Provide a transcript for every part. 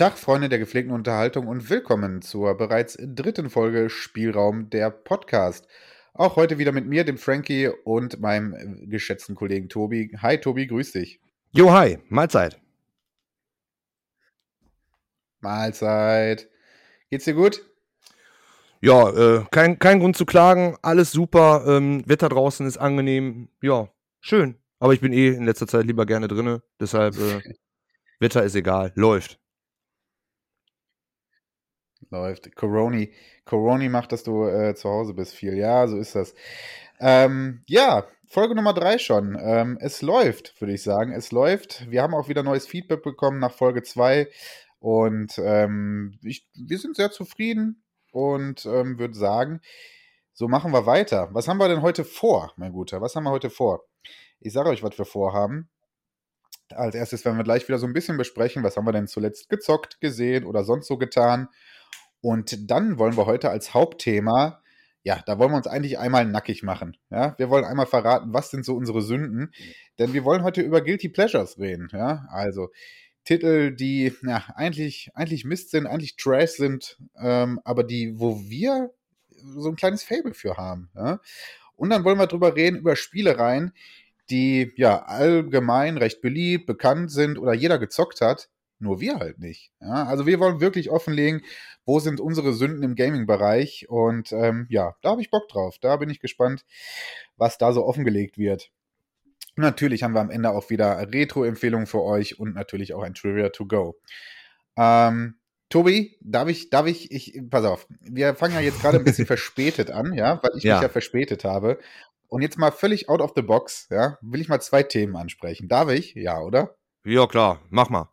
Tag, Freunde der gepflegten Unterhaltung und willkommen zur bereits dritten Folge Spielraum der Podcast. Auch heute wieder mit mir, dem Frankie und meinem geschätzten Kollegen Tobi. Hi Tobi, grüß dich. Jo, hi, Mahlzeit. Mahlzeit. Geht's dir gut? Ja, äh, kein, kein Grund zu klagen, alles super, ähm, Wetter draußen ist angenehm, ja, schön. Aber ich bin eh in letzter Zeit lieber gerne drinne, deshalb äh, Wetter ist egal, läuft. Läuft. Coroni, Coroni macht, dass du äh, zu Hause bist viel. Ja, so ist das. Ähm, ja, Folge Nummer drei schon. Ähm, es läuft, würde ich sagen. Es läuft. Wir haben auch wieder neues Feedback bekommen nach Folge zwei und ähm, ich, wir sind sehr zufrieden und ähm, würde sagen, so machen wir weiter. Was haben wir denn heute vor, mein Guter? Was haben wir heute vor? Ich sage euch, was wir vorhaben. Als erstes werden wir gleich wieder so ein bisschen besprechen, was haben wir denn zuletzt gezockt, gesehen oder sonst so getan. Und dann wollen wir heute als Hauptthema, ja, da wollen wir uns eigentlich einmal nackig machen. Ja, wir wollen einmal verraten, was sind so unsere Sünden, denn wir wollen heute über Guilty Pleasures reden. Ja, also Titel, die ja, eigentlich, eigentlich Mist sind, eigentlich Trash sind, ähm, aber die, wo wir so ein kleines Fable für haben. Ja? Und dann wollen wir drüber reden, über Spielereien, die ja allgemein recht beliebt, bekannt sind oder jeder gezockt hat, nur wir halt nicht. Ja, also wir wollen wirklich offenlegen, wo sind unsere Sünden im Gaming-Bereich. Und ähm, ja, da habe ich Bock drauf. Da bin ich gespannt, was da so offengelegt wird. Natürlich haben wir am Ende auch wieder Retro-Empfehlungen für euch und natürlich auch ein Trivia to go. Ähm, Tobi, darf ich, darf ich, ich, pass auf, wir fangen ja jetzt gerade ein bisschen verspätet an, ja, weil ich ja. mich ja verspätet habe. Und jetzt mal völlig out of the box, ja, will ich mal zwei Themen ansprechen. Darf ich? Ja, oder? Ja, klar, mach mal.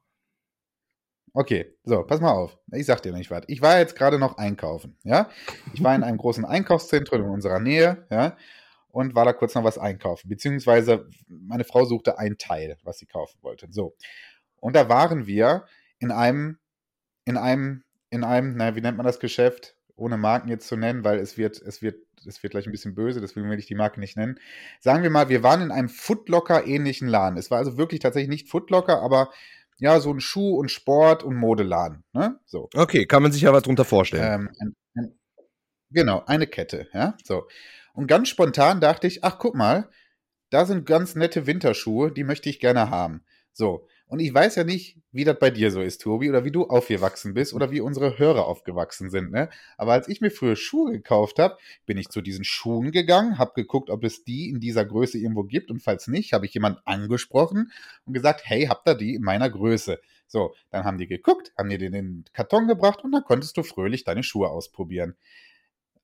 Okay, so, pass mal auf. Ich sag dir nicht was. Ich war jetzt gerade noch einkaufen, ja. Ich war in einem großen Einkaufszentrum in unserer Nähe, ja, und war da kurz noch was einkaufen. Beziehungsweise meine Frau suchte ein Teil, was sie kaufen wollte. So. Und da waren wir in einem, in einem, in einem, na, wie nennt man das Geschäft? Ohne Marken jetzt zu nennen, weil es wird, es wird, es wird gleich ein bisschen böse, deswegen will ich die Marke nicht nennen. Sagen wir mal, wir waren in einem Footlocker-ähnlichen Laden. Es war also wirklich tatsächlich nicht Footlocker, aber ja, so ein Schuh- und Sport- und Modeladen. Ne? So. Okay, kann man sich ja was drunter vorstellen. Ähm, ein, ein, genau, eine Kette, ja. So. Und ganz spontan dachte ich, ach, guck mal, da sind ganz nette Winterschuhe, die möchte ich gerne haben. So. Und ich weiß ja nicht, wie das bei dir so ist, Tobi, oder wie du aufgewachsen bist oder wie unsere Hörer aufgewachsen sind, ne? Aber als ich mir früher Schuhe gekauft habe, bin ich zu diesen Schuhen gegangen, habe geguckt, ob es die in dieser Größe irgendwo gibt und falls nicht, habe ich jemand angesprochen und gesagt, hey, habt ihr die in meiner Größe? So, dann haben die geguckt, haben dir den Karton gebracht und dann konntest du fröhlich deine Schuhe ausprobieren.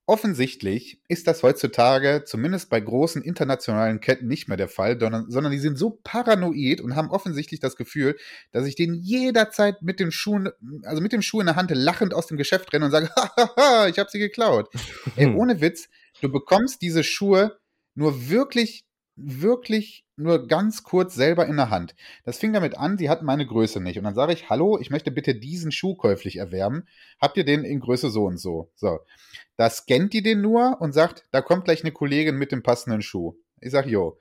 Offensichtlich ist das heutzutage zumindest bei großen internationalen Ketten nicht mehr der Fall, sondern, sondern die sind so paranoid und haben offensichtlich das Gefühl, dass ich den jederzeit mit dem Schuh, also mit dem Schuh in der Hand lachend aus dem Geschäft renne und sage, hahaha, ich habe sie geklaut. Ey, ohne Witz, du bekommst diese Schuhe nur wirklich, wirklich nur ganz kurz selber in der Hand. Das fing damit an, sie hatten meine Größe nicht. Und dann sage ich, hallo, ich möchte bitte diesen Schuh käuflich erwerben. Habt ihr den in Größe so und so? So. Da scannt die den nur und sagt, da kommt gleich eine Kollegin mit dem passenden Schuh. Ich sag, jo.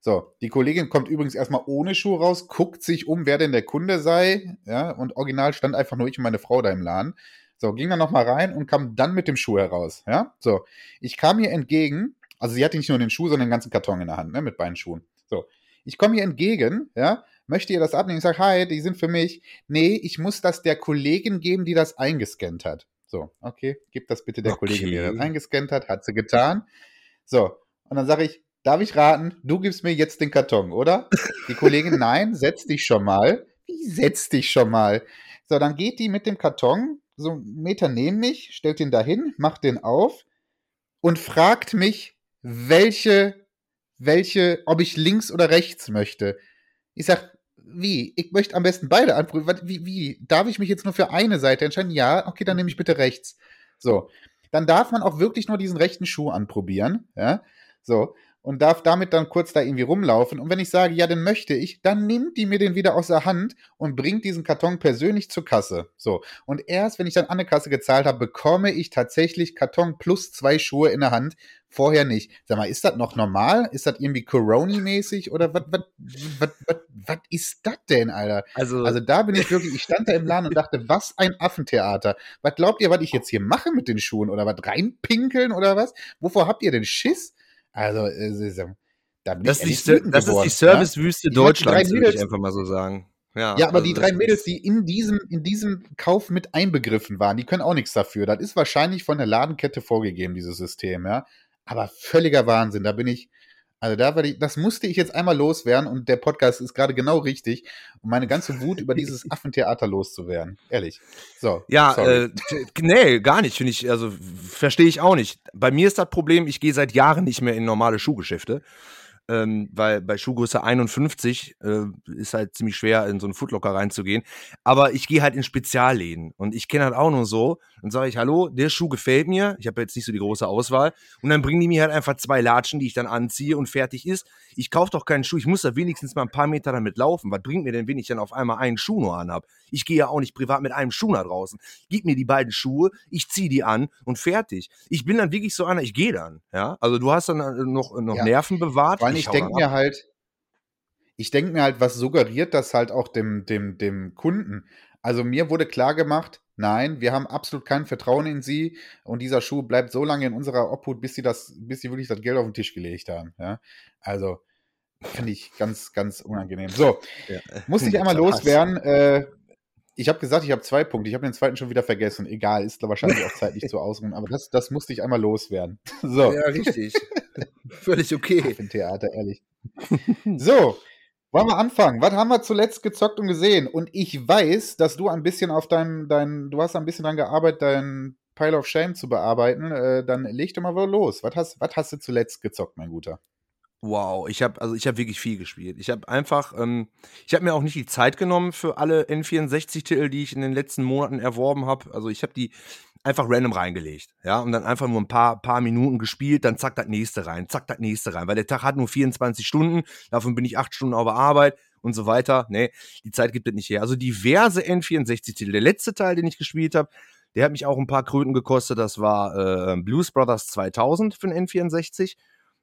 So, die Kollegin kommt übrigens erstmal ohne Schuh raus, guckt sich um, wer denn der Kunde sei, ja, und original stand einfach nur ich und meine Frau da im Laden. So, ging dann nochmal rein und kam dann mit dem Schuh heraus, ja. So, ich kam ihr entgegen, also sie hatte nicht nur den Schuh, sondern den ganzen Karton in der Hand, ne, mit beiden Schuhen. So, ich komme ihr entgegen, ja, möchte ihr das abnehmen? Ich sage, hi, die sind für mich. Nee, ich muss das der Kollegin geben, die das eingescannt hat. So, okay, gib das bitte der okay. Kollegin, die das eingescannt hat, hat sie getan. So, und dann sage ich, darf ich raten, du gibst mir jetzt den Karton, oder? Die Kollegin, nein, setz dich schon mal. Wie setz dich schon mal? So, dann geht die mit dem Karton so einen Meter neben mich, stellt den dahin, macht den auf und fragt mich, welche welche, ob ich links oder rechts möchte. Ich sag, wie? Ich möchte am besten beide anprüfen. Wie, wie? Darf ich mich jetzt nur für eine Seite entscheiden? Ja, okay, dann nehme ich bitte rechts. So. Dann darf man auch wirklich nur diesen rechten Schuh anprobieren. Ja. So. Und darf damit dann kurz da irgendwie rumlaufen. Und wenn ich sage, ja, den möchte ich, dann nimmt die mir den wieder aus der Hand und bringt diesen Karton persönlich zur Kasse. So. Und erst, wenn ich dann an der Kasse gezahlt habe, bekomme ich tatsächlich Karton plus zwei Schuhe in der Hand. Vorher nicht. Sag mal, ist das noch normal? Ist das irgendwie Corona-mäßig? Oder was, was, was, was, was ist das denn, Alter? Also, also da bin ich wirklich, ich stand da im Laden und dachte, was ein Affentheater. Was glaubt ihr, was ich jetzt hier mache mit den Schuhen? Oder was reinpinkeln oder was? Wovor habt ihr denn Schiss? Also, äh, da bin das, ich ist die, das ist die Servicewüste ja? Deutschlands, würde ich einfach mal so sagen. Ja, ja aber also die drei Mädels, die in diesem, in diesem Kauf mit einbegriffen waren, die können auch nichts dafür. Das ist wahrscheinlich von der Ladenkette vorgegeben, dieses System, ja. Aber völliger Wahnsinn. Da bin ich, also da war die, das musste ich jetzt einmal loswerden und der Podcast ist gerade genau richtig, um meine ganze Wut über dieses Affentheater loszuwerden. Ehrlich. So. Ja, äh, nee, gar nicht, finde ich, also verstehe ich auch nicht. Bei mir ist das Problem, ich gehe seit Jahren nicht mehr in normale Schuhgeschäfte ähm, weil bei Schuhgröße 51 äh, ist halt ziemlich schwer, in so einen Footlocker reinzugehen. Aber ich gehe halt in Spezialläden und ich kenne halt auch nur so. Dann sage ich, hallo, der Schuh gefällt mir. Ich habe jetzt nicht so die große Auswahl. Und dann bringen die mir halt einfach zwei Latschen, die ich dann anziehe und fertig ist. Ich kaufe doch keinen Schuh. Ich muss da wenigstens mal ein paar Meter damit laufen. Was bringt mir denn, wenn ich dann auf einmal einen Schuh nur anhab? Ich gehe ja auch nicht privat mit einem Schuh nach draußen. Gib mir die beiden Schuhe, ich ziehe die an und fertig. Ich bin dann wirklich so einer, ich gehe dann. Ja, also du hast dann äh, noch, noch ja. Nerven bewahrt. Weil ich, ich denke mir halt, ich denke mir halt, was suggeriert das halt auch dem, dem, dem Kunden? Also mir wurde klar gemacht, nein, wir haben absolut kein Vertrauen in sie und dieser Schuh bleibt so lange in unserer Obhut, bis sie das, bis sie wirklich das Geld auf den Tisch gelegt haben. Ja? Also finde ich ganz, ganz unangenehm. So, ja. musste ich einmal loswerden. Äh, ich habe gesagt, ich habe zwei Punkte. Ich habe den zweiten schon wieder vergessen. Egal, ist wahrscheinlich auch zeitlich zu ausruhen. Aber das, das musste ich einmal loswerden. So. Ja, richtig. Völlig okay. Ich bin Theater, ehrlich. So, wollen wir anfangen? Was haben wir zuletzt gezockt und gesehen? Und ich weiß, dass du ein bisschen auf deinem, dein, du hast ein bisschen daran gearbeitet, dein Pile of Shame zu bearbeiten. Äh, dann leg doch mal los. Was hast, was hast du zuletzt gezockt, mein Guter? Wow, ich habe also ich habe wirklich viel gespielt. Ich habe einfach, ähm, ich habe mir auch nicht die Zeit genommen für alle N64-Titel, die ich in den letzten Monaten erworben habe. Also ich habe die einfach random reingelegt, ja, und dann einfach nur ein paar paar Minuten gespielt, dann zack das nächste rein, zack das nächste rein, weil der Tag hat nur 24 Stunden, davon bin ich acht Stunden auf der Arbeit und so weiter. Nee, die Zeit gibt es nicht her. Also diverse N64-Titel. Der letzte Teil, den ich gespielt habe, der hat mich auch ein paar Kröten gekostet. Das war äh, Blues Brothers 2000 für den N64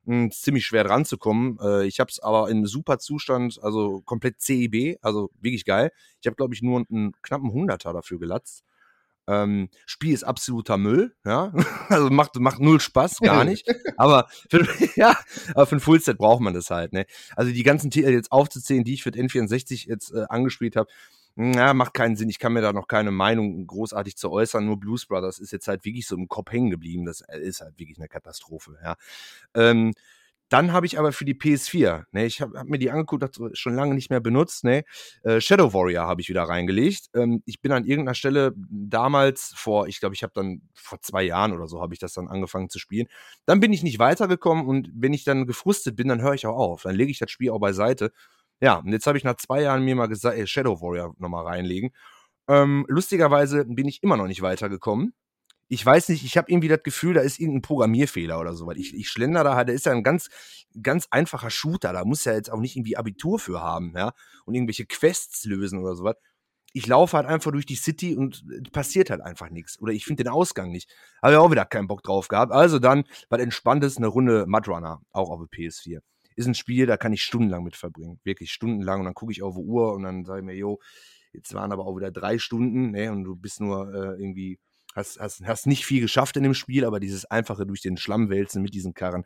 mh, ziemlich schwer dran zu kommen. Äh, ich habe es aber in super Zustand, also komplett CEB, also wirklich geil. Ich habe, glaube ich, nur einen knappen Hunderter dafür gelatzt. Ähm, Spiel ist absoluter Müll, ja. Also macht, macht null Spaß, gar nicht. aber für, ja, aber für ein Fullset braucht man das halt, ne? Also die ganzen Titel jetzt aufzuzählen, die ich für den N64 jetzt äh, angespielt habe, na, macht keinen Sinn. Ich kann mir da noch keine Meinung großartig zu äußern. Nur Blues Brothers ist jetzt halt wirklich so im Kopf hängen geblieben. Das äh, ist halt wirklich eine Katastrophe, ja. Ähm, dann habe ich aber für die PS4, ne, ich habe hab mir die angeguckt, das schon lange nicht mehr benutzt, ne, äh, Shadow Warrior habe ich wieder reingelegt. Ähm, ich bin an irgendeiner Stelle damals vor, ich glaube, ich habe dann vor zwei Jahren oder so habe ich das dann angefangen zu spielen. Dann bin ich nicht weitergekommen und wenn ich dann gefrustet bin, dann höre ich auch auf. Dann lege ich das Spiel auch beiseite ja, und jetzt habe ich nach zwei Jahren mir mal gesagt, ey, Shadow Warrior nochmal reinlegen. Ähm, lustigerweise bin ich immer noch nicht weitergekommen. Ich weiß nicht, ich habe irgendwie das Gefühl, da ist irgendein Programmierfehler oder so, weil ich, ich schlender da halt, da ist ja ein ganz, ganz einfacher Shooter, da muss ja jetzt auch nicht irgendwie Abitur für haben, ja, und irgendwelche Quests lösen oder sowas. Ich laufe halt einfach durch die City und passiert halt einfach nichts. Oder ich finde den Ausgang nicht. Habe ja auch wieder keinen Bock drauf gehabt. Also dann, was Entspanntes, eine Runde Mudrunner, auch auf der PS4 ist ein Spiel, da kann ich stundenlang mit verbringen. Wirklich stundenlang. Und dann gucke ich auf die Uhr und dann sage ich mir, jo, jetzt waren aber auch wieder drei Stunden, ne? Und du bist nur äh, irgendwie, hast, hast, hast nicht viel geschafft in dem Spiel, aber dieses einfache durch den Schlamm wälzen mit diesen Karren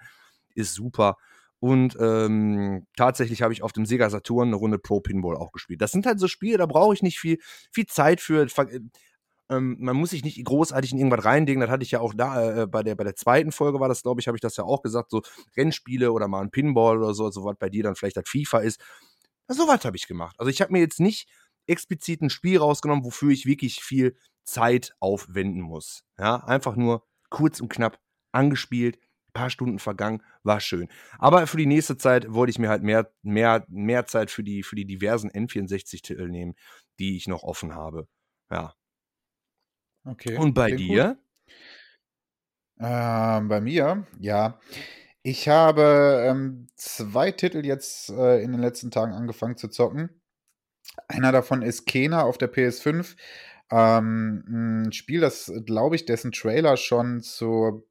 ist super. Und ähm, tatsächlich habe ich auf dem Sega Saturn eine Runde Pro Pinball auch gespielt. Das sind halt so Spiele, da brauche ich nicht viel, viel Zeit für. Ähm, man muss sich nicht großartig in irgendwas reinlegen. Das hatte ich ja auch da äh, bei, der, bei der zweiten Folge war das, glaube ich, habe ich das ja auch gesagt. So Rennspiele oder mal ein Pinball oder so, so was bei dir dann vielleicht das FIFA ist. So was habe ich gemacht. Also ich habe mir jetzt nicht explizit ein Spiel rausgenommen, wofür ich wirklich viel Zeit aufwenden muss. Ja, einfach nur kurz und knapp angespielt, paar Stunden vergangen, war schön. Aber für die nächste Zeit wollte ich mir halt mehr, mehr, mehr Zeit für die, für die diversen N64-Titel nehmen, die ich noch offen habe. Ja, Okay. Und bei dir? Ähm, bei mir, ja. Ich habe ähm, zwei Titel jetzt äh, in den letzten Tagen angefangen zu zocken. Einer davon ist Kena auf der PS5. Ähm, ein Spiel, das glaube ich, dessen Trailer schon zur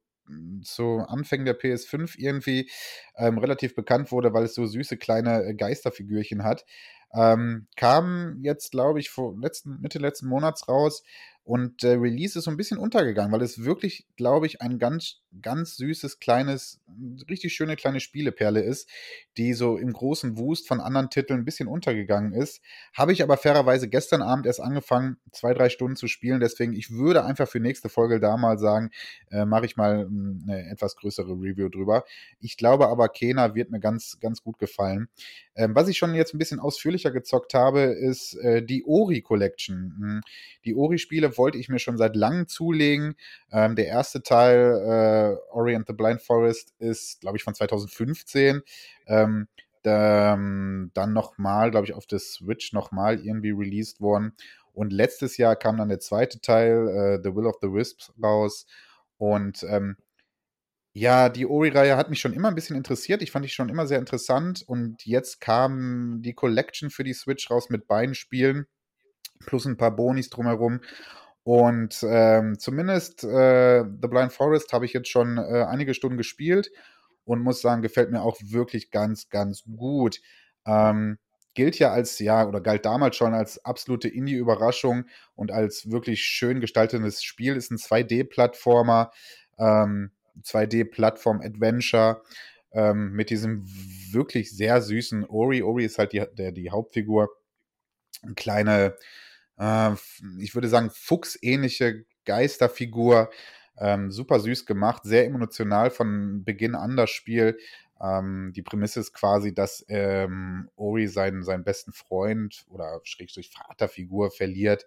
zu Anfängen der PS5 irgendwie ähm, relativ bekannt wurde, weil es so süße kleine äh, Geisterfigürchen hat. Ähm, kam jetzt, glaube ich, vor letzten, Mitte letzten Monats raus. Und der Release ist so ein bisschen untergegangen, weil es wirklich, glaube ich, ein ganz, ganz süßes, kleines, richtig schöne kleine Spieleperle ist, die so im großen Wust von anderen Titeln ein bisschen untergegangen ist. Habe ich aber fairerweise gestern Abend erst angefangen, zwei, drei Stunden zu spielen. Deswegen, ich würde einfach für nächste Folge da mal sagen, äh, mache ich mal hm, eine etwas größere Review drüber. Ich glaube aber, Kena wird mir ganz, ganz gut gefallen. Ähm, was ich schon jetzt ein bisschen ausführlicher gezockt habe, ist äh, die Ori Collection. Hm, die Ori-Spiele wollte ich mir schon seit langem zulegen. Ähm, der erste Teil, äh, Ori and the Blind Forest, ist, glaube ich, von 2015. Ähm, ähm, dann nochmal, glaube ich, auf der Switch nochmal irgendwie released worden. Und letztes Jahr kam dann der zweite Teil, äh, The Will of the Wisps, raus. Und ähm, ja, die Ori-Reihe hat mich schon immer ein bisschen interessiert. Ich fand die schon immer sehr interessant. Und jetzt kam die Collection für die Switch raus mit beiden Spielen, plus ein paar Bonis drumherum. Und ähm, zumindest äh, The Blind Forest habe ich jetzt schon äh, einige Stunden gespielt und muss sagen, gefällt mir auch wirklich ganz, ganz gut. Ähm, gilt ja als, ja, oder galt damals schon als absolute Indie-Überraschung und als wirklich schön gestaltetes Spiel. Ist ein 2D-Plattformer. Ähm, 2D-Plattform-Adventure ähm, mit diesem wirklich sehr süßen Ori. Ori ist halt die, der, die Hauptfigur. Eine kleine, äh, ich würde sagen, fuchsähnliche Geisterfigur. Ähm, super süß gemacht, sehr emotional von Beginn an das Spiel. Ähm, die Prämisse ist quasi, dass ähm, Ori seinen, seinen besten Freund oder Schrägstrich Vaterfigur verliert.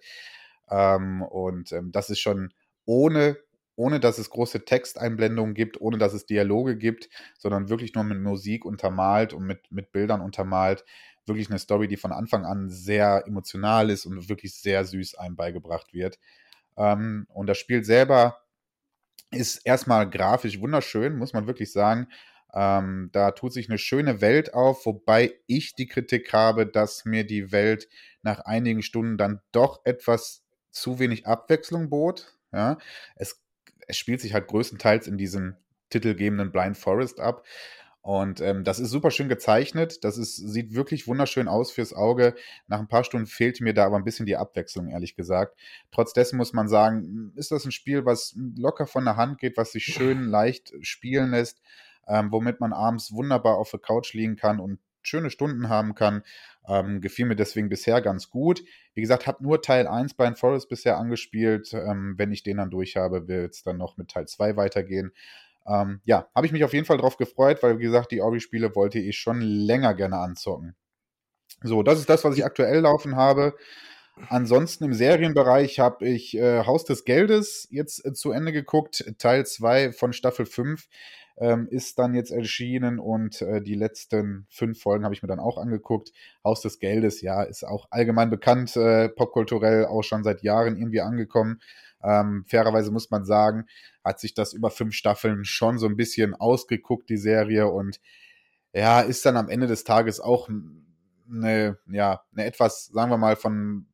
Ähm, und ähm, das ist schon ohne ohne dass es große Texteinblendungen gibt, ohne dass es Dialoge gibt, sondern wirklich nur mit Musik untermalt und mit, mit Bildern untermalt. Wirklich eine Story, die von Anfang an sehr emotional ist und wirklich sehr süß einem beigebracht wird. Ähm, und das Spiel selber ist erstmal grafisch wunderschön, muss man wirklich sagen. Ähm, da tut sich eine schöne Welt auf, wobei ich die Kritik habe, dass mir die Welt nach einigen Stunden dann doch etwas zu wenig Abwechslung bot. Ja, es es spielt sich halt größtenteils in diesem titelgebenden Blind Forest ab. Und ähm, das ist super schön gezeichnet. Das ist, sieht wirklich wunderschön aus fürs Auge. Nach ein paar Stunden fehlte mir da aber ein bisschen die Abwechslung, ehrlich gesagt. Trotz dessen muss man sagen, ist das ein Spiel, was locker von der Hand geht, was sich schön leicht spielen lässt, ähm, womit man abends wunderbar auf der Couch liegen kann und schöne Stunden haben kann. Ähm, gefiel mir deswegen bisher ganz gut. Wie gesagt, habe nur Teil 1 bei Forest bisher angespielt. Ähm, wenn ich den dann durch habe, wird es dann noch mit Teil 2 weitergehen. Ähm, ja, habe ich mich auf jeden Fall drauf gefreut, weil, wie gesagt, die Ori-Spiele wollte ich schon länger gerne anzocken. So, das ist das, was ich aktuell laufen habe. Ansonsten im Serienbereich habe ich äh, Haus des Geldes jetzt äh, zu Ende geguckt. Teil 2 von Staffel 5 ähm, ist dann jetzt erschienen und äh, die letzten fünf Folgen habe ich mir dann auch angeguckt. Haus des Geldes, ja, ist auch allgemein bekannt, äh, popkulturell auch schon seit Jahren irgendwie angekommen. Ähm, fairerweise muss man sagen, hat sich das über fünf Staffeln schon so ein bisschen ausgeguckt, die Serie, und ja, ist dann am Ende des Tages auch eine, ja, eine etwas, sagen wir mal, von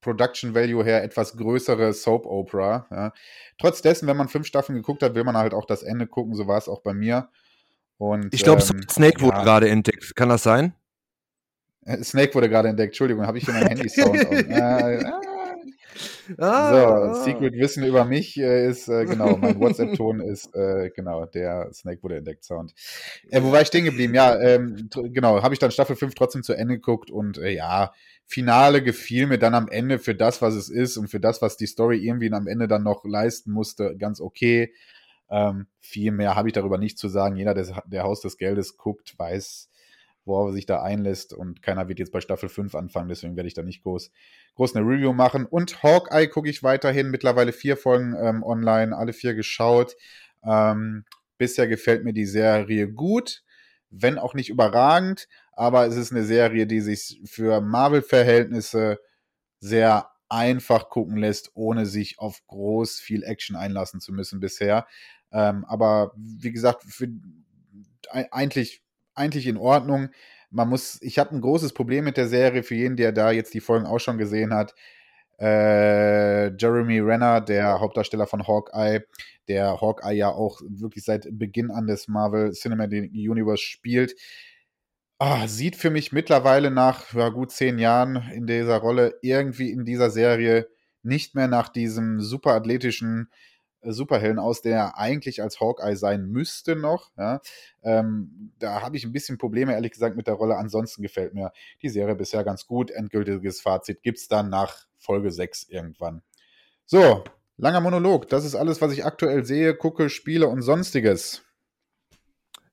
Production Value her etwas größere Soap Opera. Ja. Trotz dessen, wenn man fünf Staffeln geguckt hat, will man halt auch das Ende gucken. So war es auch bei mir. Und, ich glaube, ähm, Snake wurde ja. gerade entdeckt. Kann das sein? Äh, Snake wurde gerade entdeckt. Entschuldigung, habe ich hier mein Handy-Sound äh, ah, so, ah. Secret Wissen über mich äh, ist, äh, genau, mein WhatsApp-Ton ist, äh, genau, der Snake wurde entdeckt Sound. Äh, wo war ich stehen geblieben? Ja, ähm, genau, habe ich dann Staffel 5 trotzdem zu Ende geguckt und ja, Finale gefiel mir dann am Ende für das, was es ist und für das, was die Story irgendwie am Ende dann noch leisten musste, ganz okay. Ähm, viel mehr habe ich darüber nicht zu sagen. Jeder, der, der Haus des Geldes guckt, weiß, worauf er sich da einlässt und keiner wird jetzt bei Staffel 5 anfangen, deswegen werde ich da nicht groß, groß eine Review machen. Und Hawkeye gucke ich weiterhin, mittlerweile vier Folgen ähm, online, alle vier geschaut. Ähm, bisher gefällt mir die Serie gut wenn auch nicht überragend, aber es ist eine Serie, die sich für Marvel-Verhältnisse sehr einfach gucken lässt, ohne sich auf groß viel Action einlassen zu müssen bisher. Ähm, aber wie gesagt, für eigentlich, eigentlich in Ordnung. Man muss, ich habe ein großes Problem mit der Serie, für jeden, der da jetzt die Folgen auch schon gesehen hat. Äh, Jeremy Renner, der Hauptdarsteller von Hawkeye, der Hawkeye ja auch wirklich seit Beginn an des Marvel Cinematic Universe spielt, oh, sieht für mich mittlerweile nach ja, gut zehn Jahren in dieser Rolle irgendwie in dieser Serie nicht mehr nach diesem superathletischen äh, Superhelden aus, der er eigentlich als Hawkeye sein müsste noch. Ja. Ähm, da habe ich ein bisschen Probleme, ehrlich gesagt, mit der Rolle. Ansonsten gefällt mir die Serie bisher ganz gut. Endgültiges Fazit gibt es dann nach Folge 6 irgendwann. So, langer Monolog. Das ist alles, was ich aktuell sehe, gucke, spiele und sonstiges.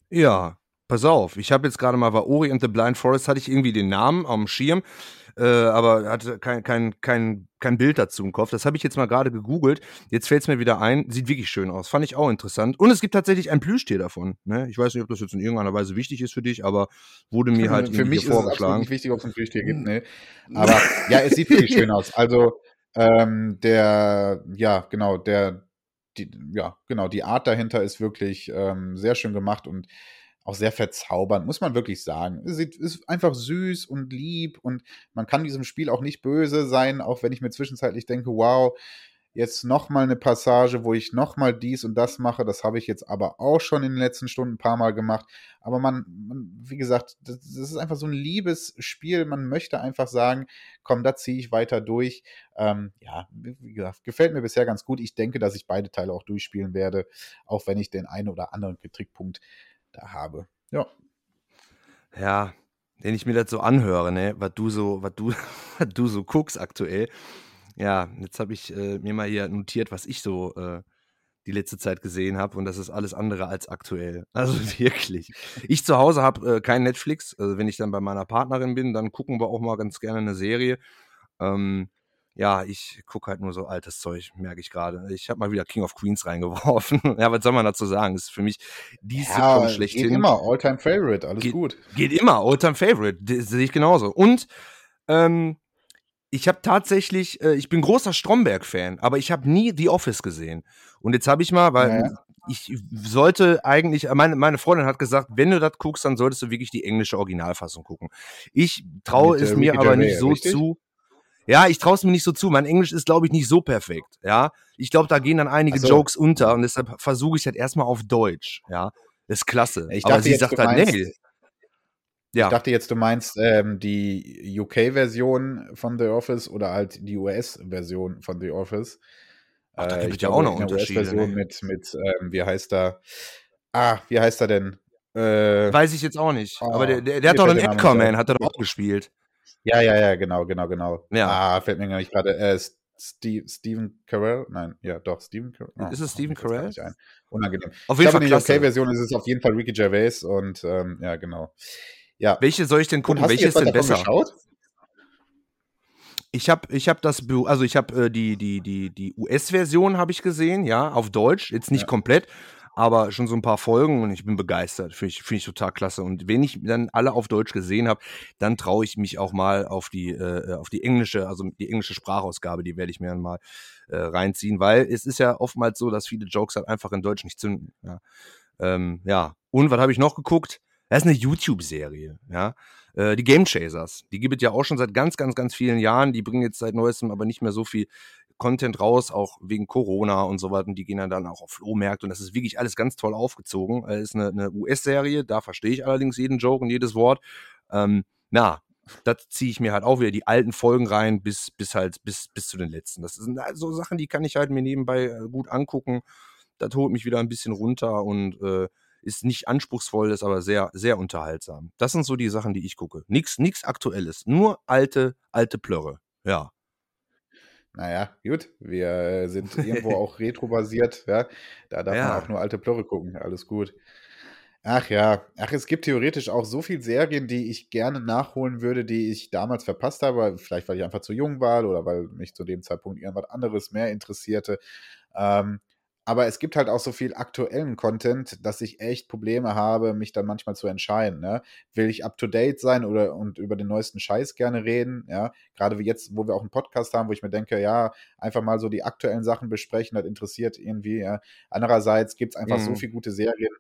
Ja, pass auf. Ich habe jetzt gerade mal bei Ori and the Blind Forest hatte ich irgendwie den Namen am Schirm äh, aber hatte kein, kein, kein, kein Bild dazu im Kopf. Das habe ich jetzt mal gerade gegoogelt. Jetzt fällt es mir wieder ein. Sieht wirklich schön aus. Fand ich auch interessant. Und es gibt tatsächlich ein Plüschtier davon. Ne? Ich weiß nicht, ob das jetzt in irgendeiner Weise wichtig ist für dich, aber wurde mir halt für mich vorgeschlagen. Ist es nicht wichtig, ob es ein Plüschtier gibt. Ne? Aber ja, es sieht wirklich schön aus. Also ähm, der, ja, genau, der, die, ja, genau, die Art dahinter ist wirklich ähm, sehr schön gemacht und auch sehr verzaubernd, muss man wirklich sagen. Es ist einfach süß und lieb und man kann diesem Spiel auch nicht böse sein, auch wenn ich mir zwischenzeitlich denke, wow, jetzt nochmal eine Passage, wo ich nochmal dies und das mache. Das habe ich jetzt aber auch schon in den letzten Stunden ein paar Mal gemacht. Aber man, man wie gesagt, das, das, ist einfach so ein liebes Spiel. Man möchte einfach sagen, komm, da ziehe ich weiter durch. Ähm, ja, wie gesagt, gefällt mir bisher ganz gut. Ich denke, dass ich beide Teile auch durchspielen werde, auch wenn ich den einen oder anderen Kritikpunkt da habe. Ja. Ja, wenn ich mir das so anhöre, ne, was du so, was du, was du so guckst aktuell. Ja, jetzt habe ich äh, mir mal hier notiert, was ich so äh, die letzte Zeit gesehen habe und das ist alles andere als aktuell. Also wirklich. Ich zu Hause habe äh, kein Netflix. Also wenn ich dann bei meiner Partnerin bin, dann gucken wir auch mal ganz gerne eine Serie. Ähm, ja, ich gucke halt nur so altes Zeug, merke ich gerade. Ich habe mal wieder King of Queens reingeworfen. ja, was soll man dazu sagen? Das ist für mich die ja, Sitcom schlechthin. Geht immer, Alltime Favorite, alles geht, gut. Geht immer, Alltime Favorite, sehe ich genauso. Und ähm, ich habe tatsächlich, äh, ich bin großer Stromberg-Fan, aber ich habe nie The Office gesehen. Und jetzt habe ich mal, weil ja. ich sollte eigentlich, meine, meine Freundin hat gesagt, wenn du das guckst, dann solltest du wirklich die englische Originalfassung gucken. Ich traue es mir aber nicht so richtig? zu. Ja, ich traue es mir nicht so zu. Mein Englisch ist, glaube ich, nicht so perfekt. Ja, ich glaube, da gehen dann einige so. Jokes unter und deshalb versuche ich das erstmal auf Deutsch. Ja, das ist klasse. Ich dachte, Aber sie sagt halt, meinst, nee. Ja. Ich dachte jetzt, du meinst ähm, die UK-Version von The Office oder halt die US-Version von The Office. Ach, da gibt es ja auch noch Unterschiede. US-Version ne? mit, mit ähm, wie heißt er? Ah, wie heißt er denn? Äh, Weiß ich jetzt auch nicht. Oh, Aber der, der, der hat doch einen Anchorman, hat er doch auch gespielt. Ja, ja, ja, genau, genau, genau. Ja. Ah, fällt mir gar nicht gerade. Äh, Steve, Stephen Carell? Nein, ja, doch, Stephen Carell. Oh, ist es Stephen Carell? Unangenehm. Auf jeden Fall. In der UK-Version ist es auf jeden Fall Ricky Gervais und ähm, ja, genau. Ja. Welche soll ich denn gucken? Welche ist denn besser? Geschaut? Ich habe ich hab das, also ich habe äh, die, die, die, die US-Version habe ich gesehen, ja, auf Deutsch, jetzt nicht ja. komplett, aber schon so ein paar Folgen und ich bin begeistert. Finde ich, find ich total klasse. Und wenn ich dann alle auf Deutsch gesehen habe, dann traue ich mich auch mal auf die, äh, auf die englische, also die englische Sprachausgabe, die werde ich mir dann mal äh, reinziehen, weil es ist ja oftmals so, dass viele Jokes halt einfach in Deutsch nicht zünden. Ja. Ähm, ja. Und was habe ich noch geguckt? Das ist eine YouTube-Serie, ja. Äh, die Game Chasers, die gibt es ja auch schon seit ganz, ganz, ganz vielen Jahren. Die bringen jetzt seit neuestem aber nicht mehr so viel Content raus, auch wegen Corona und so weiter. Und die gehen dann, auch auf Flohmärkte und das ist wirklich alles ganz toll aufgezogen. Es ist eine, eine US-Serie, da verstehe ich allerdings jeden Joke und jedes Wort. Ähm, na, das ziehe ich mir halt auch wieder die alten Folgen rein, bis, bis halt, bis, bis zu den letzten. Das sind halt so Sachen, die kann ich halt mir nebenbei äh, gut angucken. Das holt mich wieder ein bisschen runter und äh, ist nicht anspruchsvoll, ist aber sehr, sehr unterhaltsam. Das sind so die Sachen, die ich gucke. Nichts, nichts Aktuelles. Nur alte, alte Plörre. Ja. Naja, gut, wir äh, sind irgendwo auch retro-basiert, ja. Da darf ja. man auch nur alte Plörre gucken, alles gut. Ach ja, ach, es gibt theoretisch auch so viele Serien, die ich gerne nachholen würde, die ich damals verpasst habe, vielleicht weil ich einfach zu jung war oder weil mich zu dem Zeitpunkt irgendwas anderes mehr interessierte. Ähm, aber es gibt halt auch so viel aktuellen Content, dass ich echt Probleme habe, mich dann manchmal zu entscheiden. Ne? Will ich up to date sein oder und über den neuesten Scheiß gerne reden? Ja, gerade wie jetzt, wo wir auch einen Podcast haben, wo ich mir denke, ja, einfach mal so die aktuellen Sachen besprechen, das interessiert irgendwie. Ja? Andererseits gibt es einfach mhm. so viele gute Serien.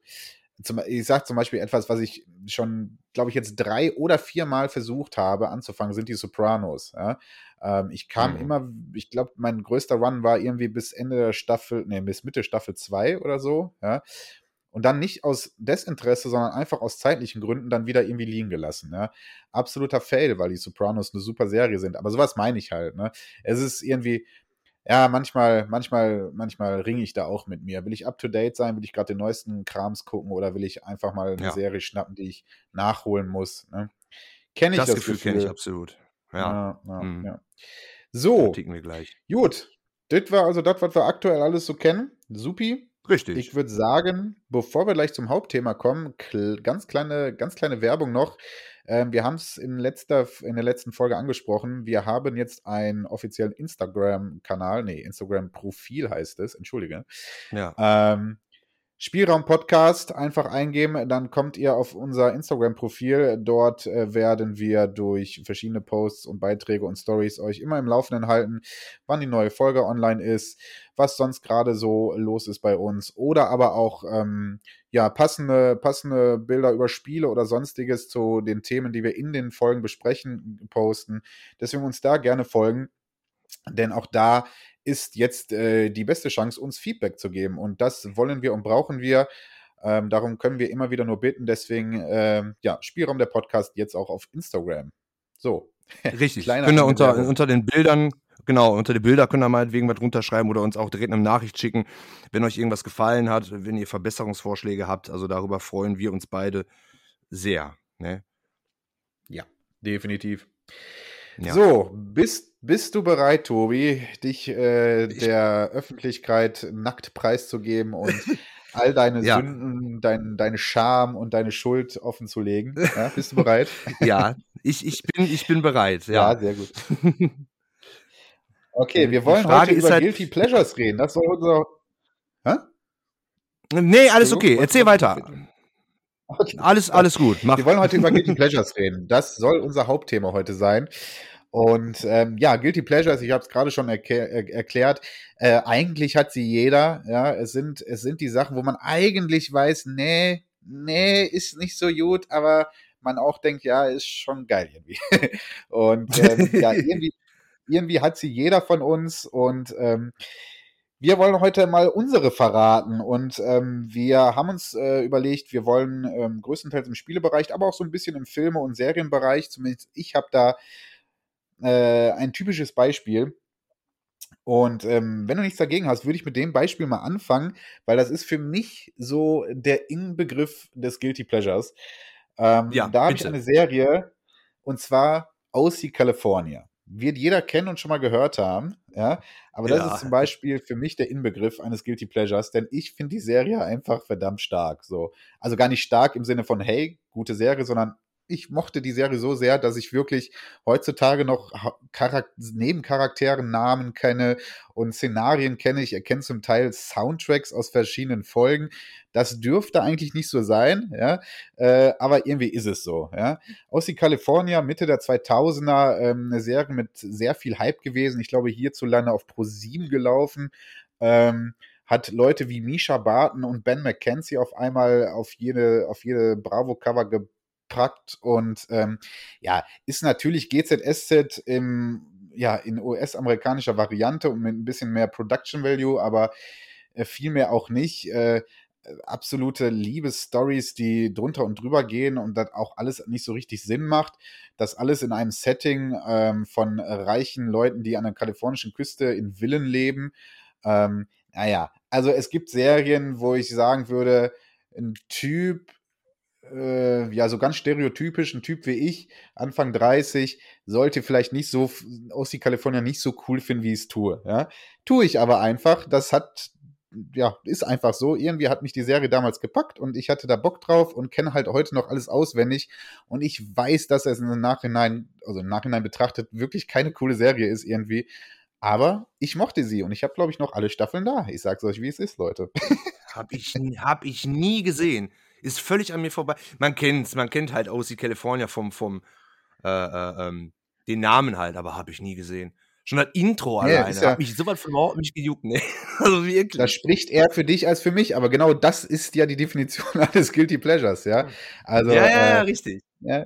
Zum, ich sage zum Beispiel etwas, was ich schon, glaube ich, jetzt drei oder viermal versucht habe anzufangen, sind die Sopranos. Ja? Ähm, ich kam mhm. immer, ich glaube, mein größter Run war irgendwie bis Ende der Staffel, nee, bis Mitte Staffel 2 oder so. Ja? Und dann nicht aus Desinteresse, sondern einfach aus zeitlichen Gründen dann wieder irgendwie liegen gelassen. Ja? Absoluter Fail, weil die Sopranos eine super Serie sind. Aber sowas meine ich halt. Ne? Es ist irgendwie, ja, manchmal, manchmal, manchmal ringe ich da auch mit mir. Will ich up to date sein? Will ich gerade den neuesten Krams gucken oder will ich einfach mal eine ja. Serie schnappen, die ich nachholen muss? Ne? Kenne ich das, das Gefühl? Gefühl. kenne ich absolut. Ja. ja, ja, mhm. ja. So. wir gleich. Gut. Das war also das, was wir aktuell alles so kennen. Supi. Richtig. Ich würde sagen, bevor wir gleich zum Hauptthema kommen, ganz kleine, ganz kleine Werbung noch. Ähm, wir haben es in, in der letzten Folge angesprochen. Wir haben jetzt einen offiziellen Instagram-Kanal, nee, Instagram-Profil heißt es, entschuldige. Ja. Ähm, Spielraum Podcast einfach eingeben, dann kommt ihr auf unser Instagram-Profil. Dort äh, werden wir durch verschiedene Posts und Beiträge und Stories euch immer im Laufenden halten, wann die neue Folge online ist, was sonst gerade so los ist bei uns oder aber auch ähm, ja passende passende Bilder über Spiele oder sonstiges zu den Themen, die wir in den Folgen besprechen, posten. Deswegen uns da gerne folgen, denn auch da ist jetzt äh, die beste Chance, uns Feedback zu geben. Und das wollen wir und brauchen wir. Ähm, darum können wir immer wieder nur bitten. Deswegen, ähm, ja, Spielraum der Podcast jetzt auch auf Instagram. So. Richtig. Könnt ihr unter, unter den Bildern, genau, unter die Bilder könnt ihr meinetwegen was runterschreiben oder uns auch direkt eine Nachricht schicken, wenn euch irgendwas gefallen hat, wenn ihr Verbesserungsvorschläge habt. Also darüber freuen wir uns beide sehr. Ne? Ja, definitiv. Ja. So, bist, bist du bereit, Tobi, dich äh, der Öffentlichkeit nackt preiszugeben und all deine ja. Sünden, dein, deine Scham und deine Schuld offenzulegen? Ja, bist du bereit? ja, ich, ich, bin, ich bin bereit. Ja, ja sehr gut. Okay, wir wollen heute über halt, Guilty Pleasures reden. Das soll unser. Hä? Nee, alles okay. Erzähl weiter. Okay. Alles, alles gut. Mach. Wir wollen heute über Guilty Pleasures reden. Das soll unser Hauptthema heute sein. Und ähm, ja, Guilty Pleasures, ich habe es gerade schon erklär, er erklärt, äh, eigentlich hat sie jeder. Ja, es sind, es sind die Sachen, wo man eigentlich weiß, nee, nee, ist nicht so gut, aber man auch denkt, ja, ist schon geil irgendwie. und ähm, ja, irgendwie, irgendwie hat sie jeder von uns und ähm, wir wollen heute mal unsere verraten und ähm, wir haben uns äh, überlegt, wir wollen ähm, größtenteils im Spielebereich, aber auch so ein bisschen im Filme- und Serienbereich, zumindest ich habe da äh, ein typisches Beispiel. Und ähm, wenn du nichts dagegen hast, würde ich mit dem Beispiel mal anfangen, weil das ist für mich so der Inbegriff des Guilty Pleasures. Ähm, ja, da habe ich eine Serie und zwar OC California wird jeder kennen und schon mal gehört haben, ja. Aber das ja. ist zum Beispiel für mich der Inbegriff eines Guilty Pleasures, denn ich finde die Serie einfach verdammt stark. So, also gar nicht stark im Sinne von hey, gute Serie, sondern ich mochte die Serie so sehr, dass ich wirklich heutzutage noch Charak Nebencharakteren Namen kenne und Szenarien kenne. Ich erkenne zum Teil Soundtracks aus verschiedenen Folgen. Das dürfte eigentlich nicht so sein, ja, äh, aber irgendwie ist es so, ja. Aus die California, Mitte der 2000er, ähm, eine Serie mit sehr viel Hype gewesen. Ich glaube, hierzulande auf Pro 7 gelaufen. Ähm, hat Leute wie Misha Barton und Ben McKenzie auf einmal auf jede, auf jede Bravo-Cover gepackt und ähm, ja, ist natürlich GZSZ im, ja, in US-amerikanischer Variante und mit ein bisschen mehr Production Value, aber äh, vielmehr auch nicht. Äh, absolute Liebesstories, die drunter und drüber gehen und das auch alles nicht so richtig Sinn macht. Das alles in einem Setting ähm, von reichen Leuten, die an der kalifornischen Küste in Villen leben. Ähm, naja, also es gibt Serien, wo ich sagen würde, ein Typ, äh, ja, so ganz stereotypisch, ein Typ wie ich, Anfang 30, sollte vielleicht nicht so aus die California nicht so cool finden, wie ich es tue. Ja? Tue ich aber einfach. Das hat ja, ist einfach so. Irgendwie hat mich die Serie damals gepackt und ich hatte da Bock drauf und kenne halt heute noch alles auswendig. Und ich weiß, dass es im Nachhinein, also im Nachhinein betrachtet, wirklich keine coole Serie ist irgendwie. Aber ich mochte sie und ich habe, glaube ich, noch alle Staffeln da. Ich sag's euch, wie es ist, Leute. hab ich, hab ich nie gesehen. Ist völlig an mir vorbei. Man kennt's, man kennt halt OC California vom, vom, äh, äh, ähm, den Namen halt, aber habe ich nie gesehen. Schon das Intro Ja, alleine. ja- Hat mich sowas von überhaupt nicht gejuckt, ne? Also wirklich. Da spricht er für dich als für mich, aber genau das ist ja die Definition eines Guilty Pleasures, ja. Also, ja, ja, ja, äh, richtig. Ja.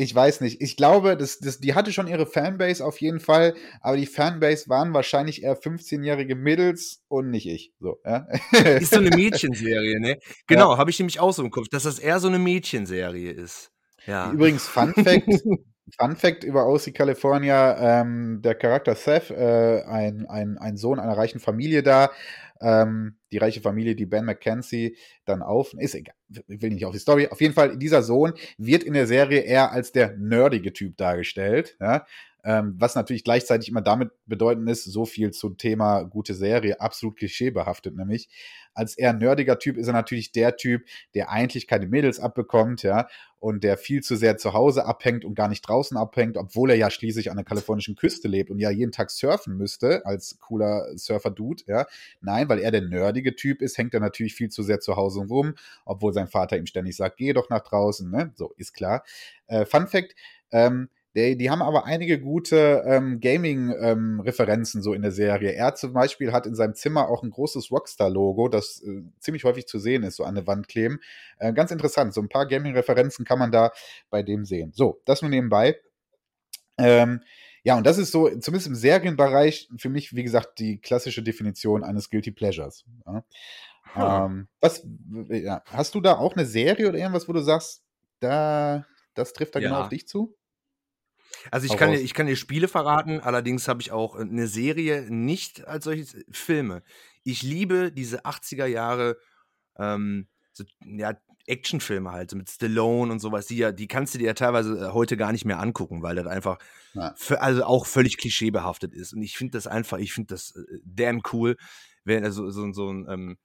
Ich weiß nicht. Ich glaube, das, das, die hatte schon ihre Fanbase auf jeden Fall, aber die Fanbase waren wahrscheinlich eher 15-jährige Mädels und nicht ich. So, ja. Ist so eine Mädchenserie, ne? Genau, habe ich nämlich auch so im Kopf, dass das eher so eine Mädchenserie ist. Ja. Übrigens, Fun Fact, Fun Fact über OC California, ähm, der Charakter Seth, äh, ein, ein, ein Sohn einer reichen Familie da, ähm, die reiche Familie, die Ben McKenzie dann auf, ist egal, will nicht auf die Story, auf jeden Fall, dieser Sohn wird in der Serie eher als der nerdige Typ dargestellt, ja, ähm, was natürlich gleichzeitig immer damit bedeutend ist, so viel zum Thema gute Serie, absolut klischeebehaftet nämlich. Als eher nerdiger Typ ist er natürlich der Typ, der eigentlich keine Mädels abbekommt, ja, und der viel zu sehr zu Hause abhängt und gar nicht draußen abhängt, obwohl er ja schließlich an der kalifornischen Küste lebt und ja jeden Tag surfen müsste als cooler Surfer-Dude, ja. Nein, weil er der nerdige Typ ist, hängt er natürlich viel zu sehr zu Hause rum, obwohl sein Vater ihm ständig sagt, geh doch nach draußen, ne? So, ist klar. Äh, Fun Fact, ähm, die, die haben aber einige gute ähm, Gaming-Referenzen so in der Serie. Er zum Beispiel hat in seinem Zimmer auch ein großes Rockstar-Logo, das äh, ziemlich häufig zu sehen ist, so an der Wand kleben. Äh, ganz interessant, so ein paar Gaming-Referenzen kann man da bei dem sehen. So, das nur nebenbei. Ähm, ja, und das ist so, zumindest im Serienbereich, für mich, wie gesagt, die klassische Definition eines Guilty Pleasures. Ja. Hm. Ähm, was, ja, hast du da auch eine Serie oder irgendwas, wo du sagst, da, das trifft da genau Ja. auf dich zu? Also ich kann, dir, ich kann dir Spiele verraten, allerdings habe ich auch eine Serie nicht als solches Filme. Ich liebe diese 80er Jahre ähm, so, ja, Actionfilme halt, so mit Stallone und sowas, die ja, die kannst du dir ja teilweise äh, heute gar nicht mehr angucken, weil das einfach Ja. für, also auch völlig klischeebehaftet ist. Und ich finde das einfach, ich finde das äh, damn cool, wenn also so, so ein ähm,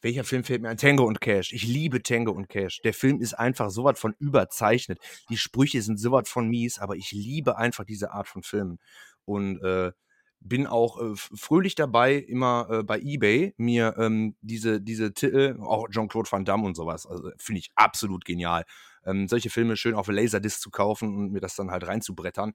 welcher Film fällt mir ein? Tango und Cash. Ich liebe Tango und Cash. Der Film ist einfach so von überzeichnet. Die Sprüche sind so von mies, aber ich liebe einfach diese Art von Filmen. Und äh, bin auch äh, fröhlich dabei, immer äh, bei Ebay mir ähm, diese, diese Titel, auch Jean-Claude Van Damme und sowas, also finde ich absolut genial. Ähm, solche Filme schön auf Laserdisc zu kaufen und mir das dann halt reinzubrettern.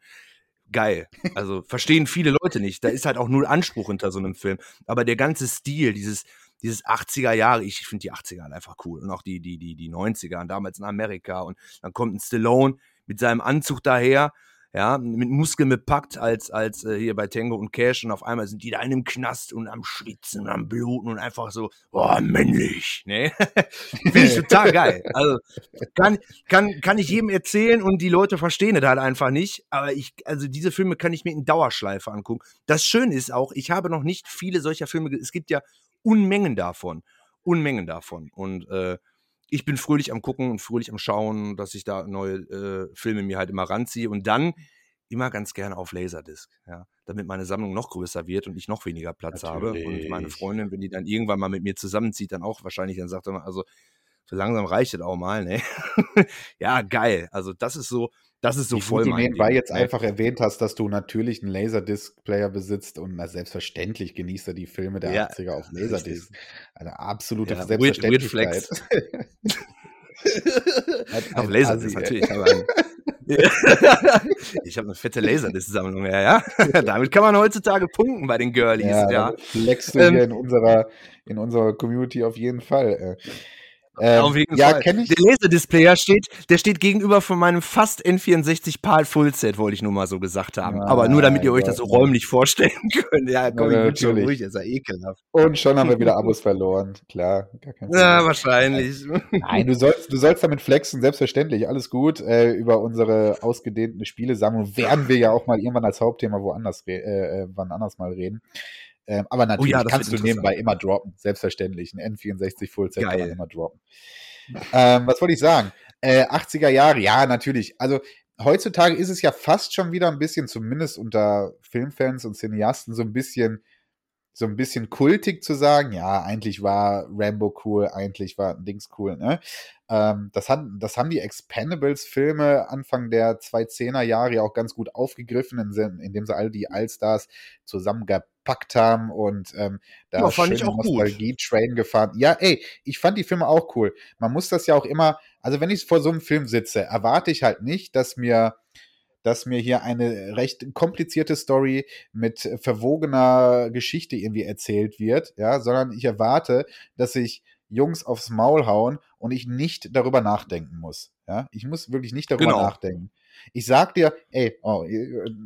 Geil. Also verstehen viele Leute nicht. Da ist halt auch null Anspruch hinter so einem Film. Aber der ganze Stil, dieses, dieses 80er Jahre, ich finde die 80er halt einfach cool. Und auch die, die, die, die 90er und damals in Amerika. Und dann kommt ein Stallone mit seinem Anzug daher, ja, mit Muskeln bepackt als, als äh, hier bei Tango und Cash und auf einmal sind die da in einem Knast und am Schwitzen und am Bluten und einfach so, boah, männlich, ne? Finde ich total geil. Also kann, kann, kann ich jedem erzählen und die Leute verstehen es halt einfach nicht. Aber ich, also diese Filme kann ich mir in Dauerschleife angucken. Das Schöne ist auch, ich habe noch nicht viele solcher Filme, es gibt ja Unmengen davon. Unmengen davon. Und äh, ich bin fröhlich am Gucken und fröhlich am Schauen, dass ich da neue äh, Filme mir halt immer ranziehe und dann immer ganz gerne auf Laserdisc, ja, damit meine Sammlung noch größer wird und ich noch weniger Platz habe. Und meine Natürlich. Freundin, wenn die dann irgendwann mal mit mir zusammenzieht, dann auch wahrscheinlich dann sagt, er, also so langsam reicht es auch mal, ne? ja, geil. Also das ist so, das ist so Wie voll du mein nebenbei Ding, jetzt einfach erwähnt hast, dass du natürlich einen Laserdisc-Player besitzt und na, selbstverständlich genießt er die Filme der Ja, 80er auf. Laserdisc. Eine absolute Ja, weird- weird Selbstverständlichkeit. Ein- Auf Laserdisc, natürlich. Ich habe eine fette Laserdisc-Sammlung, ja, ja. Damit kann man heutzutage punkten bei den Girlies, Ja, ja. flexst du Ähm, hier in unserer, in unserer Community auf jeden Fall. Äh. Ähm, Auf jeden ja, kenne ich. Der Laserdisplayer steht, der steht gegenüber von meinem fast N64 PAL Fullset, wollte ich nur mal so gesagt haben. Aber nur damit ihr euch das so räumlich vorstellen könnt. Ja, komm, Ja, ich bin ruhig, ist ja ekelhaft. Und schon haben wir wieder Abos verloren. Klar, gar kein Ja, wahrscheinlich. Nein, du sollst, du sollst damit flexen, selbstverständlich, alles gut. Äh, über unsere ausgedehnten Spielesammlung werden wir ja auch mal irgendwann als Hauptthema woanders äh, äh, wann anders mal reden. Ähm, aber natürlich ja, das kannst du nebenbei immer droppen, selbstverständlich. Ein N64 Fullset kann man immer droppen. Ähm, was wollte ich sagen? Äh, 80er Jahre, ja, natürlich. Also heutzutage ist es ja fast schon wieder ein bisschen, zumindest unter Filmfans und Cineasten, so ein bisschen so ein bisschen kultig zu sagen, ja, eigentlich war Rambo cool, eigentlich war Dings cool, ne? Ähm, das, hat, das haben die Expendables-Filme Anfang der 2010er Jahre ja auch ganz gut aufgegriffen, in, indem sie all die Allstars zusammengepackt haben und ähm, da Ja, fand ich auch. Nostalgie-Train gefahren. Ja, ey, ich fand die Filme auch cool. Man muss das ja auch immer, also wenn ich vor so einem Film sitze, erwarte ich halt nicht, dass mir dass mir hier eine recht komplizierte Story mit verwogener Geschichte irgendwie erzählt wird, ja, sondern ich erwarte, dass sich Jungs aufs Maul hauen und ich nicht darüber nachdenken muss. Ja, ich muss wirklich nicht darüber genau. nachdenken. Ich sag dir, ey, oh,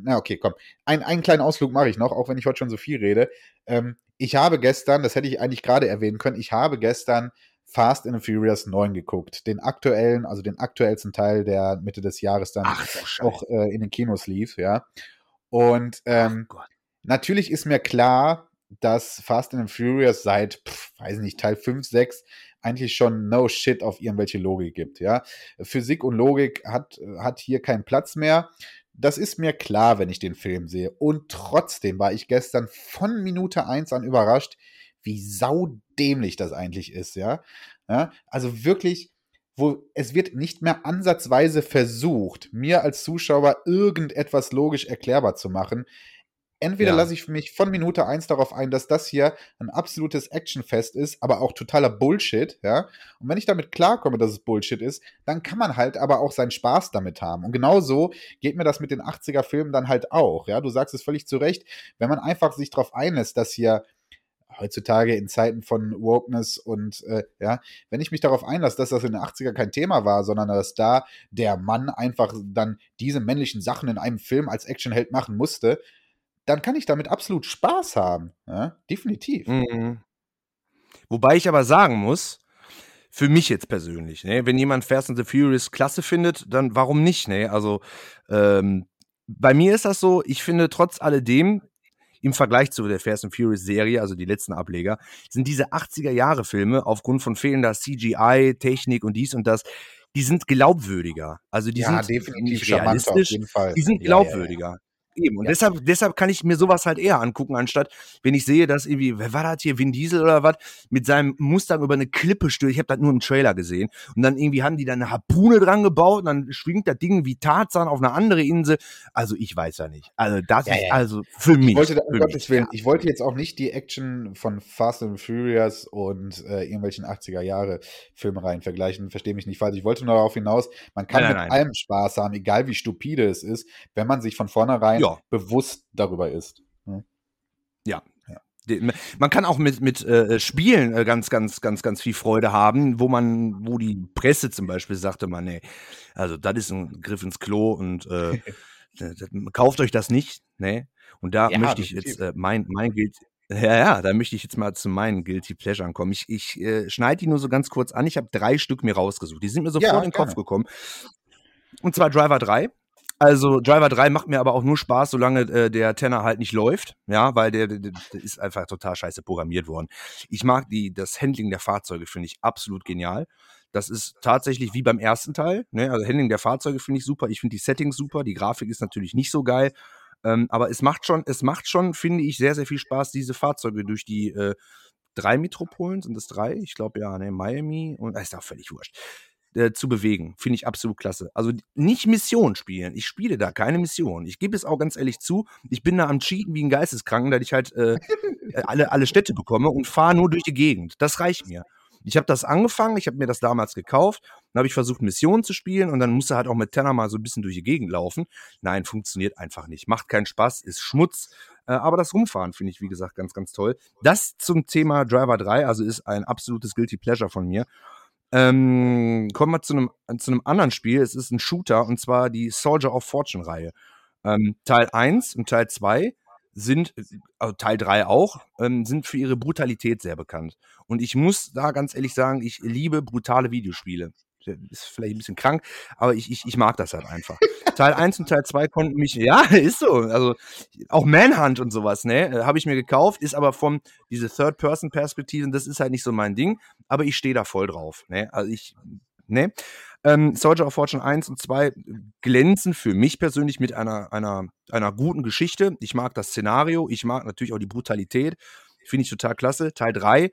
na okay, komm. Ein, einen kleinen Ausflug mache ich noch, auch wenn ich heute schon so viel rede. Ähm, ich habe gestern, das hätte ich eigentlich gerade erwähnen können, ich habe gestern Fast and Furious 9 geguckt. Den aktuellen, also den aktuellsten Teil, der Mitte des Jahres dann Ach, auch äh, in den Kinos lief, ja. Und ähm, natürlich ist mir klar, dass Fast and Furious seit, pff, weiß nicht, Teil 5, 6 eigentlich schon no shit auf irgendwelche Logik gibt, ja. Physik und Logik hat, hat hier keinen Platz mehr. Das ist mir klar, wenn ich den Film sehe. Und trotzdem war ich gestern von Minute 1 an überrascht, wie saudämlich das eigentlich ist, ja. ja also wirklich, wo es wird nicht mehr ansatzweise versucht, mir als Zuschauer irgendetwas logisch erklärbar zu machen. Entweder ja. lasse ich mich von Minute 1 darauf ein, dass das hier ein absolutes Actionfest ist, aber auch totaler Bullshit, ja. Und wenn ich damit klarkomme, dass es Bullshit ist, dann kann man halt aber auch seinen Spaß damit haben. Und genau so geht mir das mit den 80er-Filmen dann halt auch, ja. Du sagst es völlig zu Recht, wenn man einfach sich darauf einlässt, dass hier heutzutage in Zeiten von Wokeness und äh, ja, wenn ich mich darauf einlasse, dass das in den 80er kein Thema war, sondern dass da der Mann einfach dann diese männlichen Sachen in einem Film als Actionheld machen musste, dann kann ich damit absolut Spaß haben. Ja, definitiv. Mhm. Wobei ich aber sagen muss, für mich jetzt persönlich, ne, wenn jemand Fast and the Furious klasse findet, dann warum nicht, ne? Also ähm, bei mir ist das so, ich finde trotz alledem, im Vergleich zu der Fast and Furious Serie, also die letzten Ableger, sind diese 80er Jahre Filme aufgrund von fehlender CGI, Technik und dies und das, die sind glaubwürdiger. Also die ja, sind definitiv realistisch, die sind glaubwürdiger. Ja, ja, Eben. Und ja. deshalb, deshalb kann ich mir sowas halt eher angucken, anstatt wenn ich sehe, dass irgendwie, wer war das hier, Vin Diesel oder was, mit seinem Mustang über eine Klippe stürzt. Ich habe das nur im Trailer gesehen. Und dann irgendwie haben die da eine Harpune dran gebaut und dann schwingt das Ding wie Tarzan auf eine andere Insel. Also ich weiß ja nicht. Also das ja, ist ja. also für mich. Ich wollte, um Gottes Willen, ich wollte jetzt auch nicht die Action von Fast and Furious und äh, irgendwelchen 80er Jahre Filmereien vergleichen. Verstehe mich nicht falsch. Ich wollte nur darauf hinaus, man kann nein, mit nein, allem Spaß haben, egal wie stupide es ist, wenn man sich von vornherein ja. bewusst darüber ist. Ne? Ja. ja. Man kann auch mit, mit äh, Spielen äh, ganz, ganz, ganz, ganz viel Freude haben, wo man, wo die Presse zum Beispiel sagte, man, nee, also das ist ein Griff ins Klo und äh, kauft euch das nicht, ne? Und da ja, möchte ich jetzt äh, mein, mein Guild, ja, ja, da möchte ich jetzt mal zu meinen Guilty Pleasure kommen. Ich, ich äh, schneide die nur so ganz kurz an. Ich habe drei Stück mir rausgesucht. Die sind mir sofort ja, in den Kopf gekommen. Und zwar Driver 3. Also Driver 3 macht mir aber auch nur Spaß, solange äh, der Tenor halt nicht läuft, ja, weil der, der, der, ist einfach total scheiße programmiert worden. Ich mag die, das Handling der Fahrzeuge, finde ich absolut genial. Das ist tatsächlich wie beim ersten Teil. Ne? Also Handling der Fahrzeuge finde ich super. Ich finde die Settings super. Die Grafik ist natürlich nicht so geil. Ähm, aber es macht schon, es macht schon, finde ich, sehr, sehr viel Spaß, diese Fahrzeuge durch die äh, drei Metropolen, sind es drei? Ich glaube ja, ne, Miami und ist auch völlig wurscht äh, zu bewegen. Finde ich absolut klasse. Also nicht Mission spielen. Ich spiele da keine Mission. Ich gebe es auch ganz ehrlich zu, ich bin da am Cheaten wie ein Geisteskranken, dass ich halt äh, alle, alle Städte bekomme und fahre nur durch die Gegend. Das reicht mir. Ich habe das angefangen, ich habe mir das damals gekauft, dann habe ich versucht, Missionen zu spielen und dann musste halt auch mit Tenner mal so ein bisschen durch die Gegend laufen. Nein, funktioniert einfach nicht. Macht keinen Spaß, ist Schmutz. Äh, aber das Rumfahren finde ich, wie gesagt, ganz, ganz toll. Das zum Thema Driver 3, also ist ein absolutes Guilty Pleasure von mir. Ähm, kommen wir zu einem, zu einem anderen Spiel. Es ist ein Shooter und zwar die Soldier of Fortune Reihe. Ähm, Teil 1 und Teil 2 sind, also Teil 3 auch, ähm, sind für ihre Brutalität sehr bekannt. Und ich muss da ganz ehrlich sagen, ich liebe brutale Videospiele ist vielleicht ein bisschen krank, aber ich, ich, ich mag das halt einfach. Teil 1 und Teil 2 konnten mich, ja, ist so. Also auch Manhunt und sowas, ne, äh, habe ich mir gekauft, ist aber von diese Third-Person-Perspektive, das ist halt nicht so mein Ding, aber ich stehe da voll drauf, ne. Also ich, ne. Ähm, Soldier of Fortune 1 und 2 glänzen für mich persönlich mit einer, einer, einer guten Geschichte. Ich mag das Szenario, ich mag natürlich auch die Brutalität, finde ich total klasse. Teil 3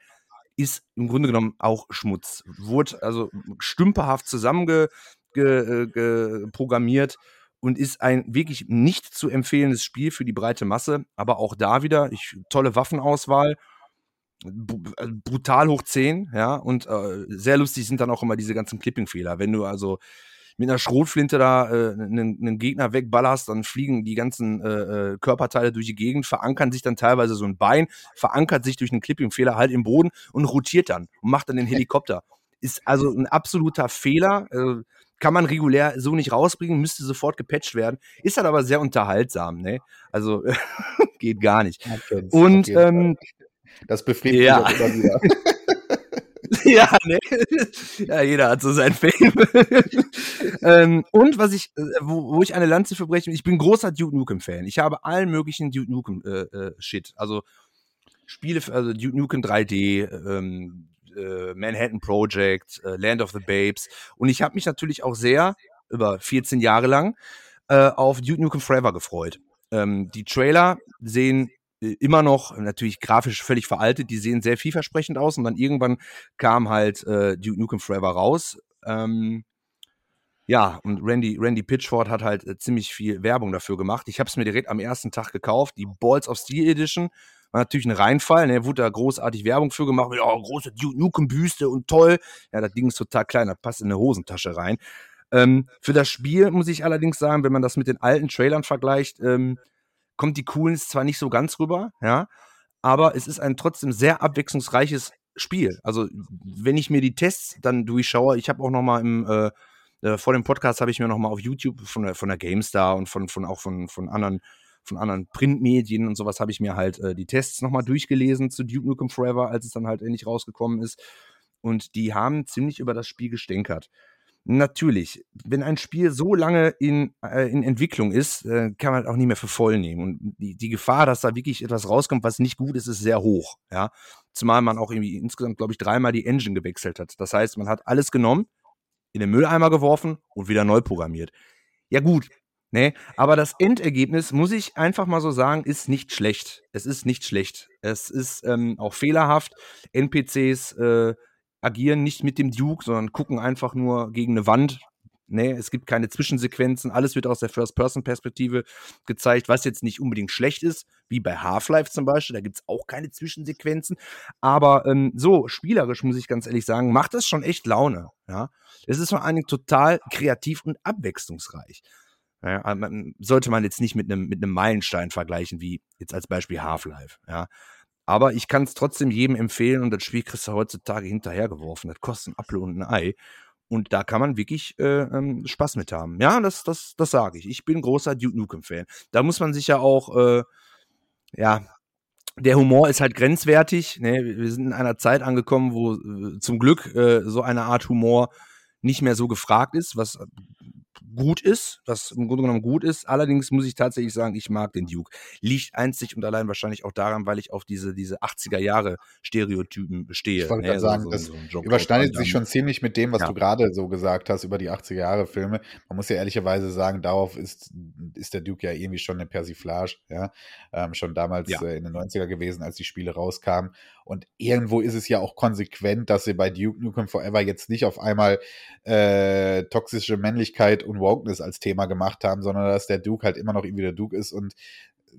ist im Grunde genommen auch Schmutz. Wurde also stümperhaft zusammengeprogrammiert äh, und ist ein wirklich nicht zu empfehlendes Spiel für die breite Masse. Aber auch da wieder, ich, tolle Waffenauswahl, äh, brutal hoch 10, ja, und äh, sehr lustig sind dann auch immer diese ganzen Clipping-Fehler. Wenn du also mit einer Schrotflinte da äh, einen, einen Gegner wegballerst, dann fliegen die ganzen äh, äh, Körperteile durch die Gegend, verankern sich dann teilweise so ein Bein, verankert sich durch einen Clipping-Fehler halt im Boden und rotiert dann und macht dann den Helikopter. Ist also ein absoluter Fehler. Äh, kann man regulär so nicht rausbringen, müsste sofort gepatcht werden. Ist halt aber sehr unterhaltsam, ne? Also geht gar nicht. Und ähm, das befriedigt ja. mich auch immer wieder. ja, ne? ja, jeder hat so sein Fame. ähm, und was ich, äh, wo, wo, ich eine Lanze verbreche, ich bin großer Duke Nukem-Fan. Ich habe allen möglichen Duke Nukem-Shit. Äh, äh, also Spiele, also Duke Nukem 3D, ähm, äh, Manhattan Project, äh, Land of the Babes. Und ich habe mich natürlich auch sehr, über 14 Jahre lang, auf Duke Nukem Forever gefreut. Ähm, die Trailer sehen immer noch natürlich grafisch völlig veraltet, die sehen sehr vielversprechend aus und dann irgendwann kam halt äh, Duke Nukem Forever raus. Ähm, ja, und Randy, Randy Pitchford hat halt äh, ziemlich viel Werbung dafür gemacht. Ich habe es mir direkt am ersten Tag gekauft, die Balls of Steel Edition. War natürlich ein Reinfall, ne? wurde da großartig Werbung für gemacht, oh, große Duke Nukem-Büste und toll. Ja, das Ding ist total klein, das passt in eine Hosentasche rein. Ähm, für das Spiel muss ich allerdings sagen, wenn man das mit den alten Trailern vergleicht, ähm, kommt die Coolness zwar nicht so ganz rüber, ja, aber es ist ein trotzdem sehr abwechslungsreiches Spiel. Also, wenn ich mir die Tests dann durchschaue, ich habe auch noch mal im äh, äh, vor dem Podcast habe ich mir noch mal auf YouTube von der, von der GameStar und von, von auch von, von anderen von anderen Printmedien und sowas habe ich mir halt äh, die Tests noch mal durchgelesen zu Duke Nukem Forever, als es dann halt endlich rausgekommen ist. Und die haben ziemlich über das Spiel gestänkert. Natürlich, wenn ein Spiel so lange in, äh, in Entwicklung ist, äh, kann man halt auch nicht mehr für voll nehmen. Und die, die Gefahr, dass da wirklich etwas rauskommt, was nicht gut ist, ist sehr hoch. Ja? Zumal man auch irgendwie insgesamt, glaube ich, dreimal die Engine gewechselt hat. Das heißt, man hat alles genommen, in den Mülleimer geworfen und wieder neu programmiert. Ja gut, ne? Aber das Endergebnis, muss ich einfach mal so sagen, ist nicht schlecht. Es ist nicht schlecht. Es ist ähm, auch fehlerhaft. NPCs äh, agieren nicht mit dem Duke, sondern gucken einfach nur gegen eine Wand. Nee, es gibt keine Zwischensequenzen, alles wird aus der First-Person-Perspektive gezeigt, was jetzt nicht unbedingt schlecht ist, wie bei Half-Life zum Beispiel, da gibt es auch keine Zwischensequenzen. Aber ähm, so, spielerisch muss ich ganz ehrlich sagen, macht das schon echt Laune. Ja? Es ist vor allen Dingen total kreativ und abwechslungsreich. Ja, man, sollte man jetzt nicht mit einem mit Meilenstein vergleichen, wie jetzt als Beispiel Half-Life. Ja? Aber ich kann es trotzdem jedem empfehlen und das Spiel kriegst du heutzutage hinterhergeworfen. Das kostet ein Apfel und ein Ei. Und da kann man wirklich äh, ähm, Spaß mit haben. Ja, das, das, das sage ich. Ich bin großer Duke Nukem-Fan. Da muss man sich ja auch, äh, ja, der Humor ist halt grenzwertig. Ne? Wir sind in einer Zeit angekommen, wo äh, zum Glück äh, so eine Art Humor nicht mehr so gefragt ist, was gut ist, was im Grunde genommen gut ist. Allerdings muss ich tatsächlich sagen, ich mag den Duke. Liegt einzig und allein wahrscheinlich auch daran, weil ich auf diese, diese 80er Jahre Stereotypen bestehe. Ich wollte gerade ne? sagen, so, das so überschneidet sich schon ziemlich mit dem, was ja. du gerade so gesagt hast über die 80er Jahre Filme. Man muss ja ehrlicherweise sagen, darauf ist, ist der Duke ja irgendwie schon eine Persiflage, ja. Ähm, schon damals ja. äh, in den 90er gewesen, als die Spiele rauskamen. Und irgendwo ist es ja auch konsequent, dass sie bei Duke Nukem Forever jetzt nicht auf einmal äh, toxische Männlichkeit und Wokeness als Thema gemacht haben, sondern dass der Duke halt immer noch irgendwie der Duke ist und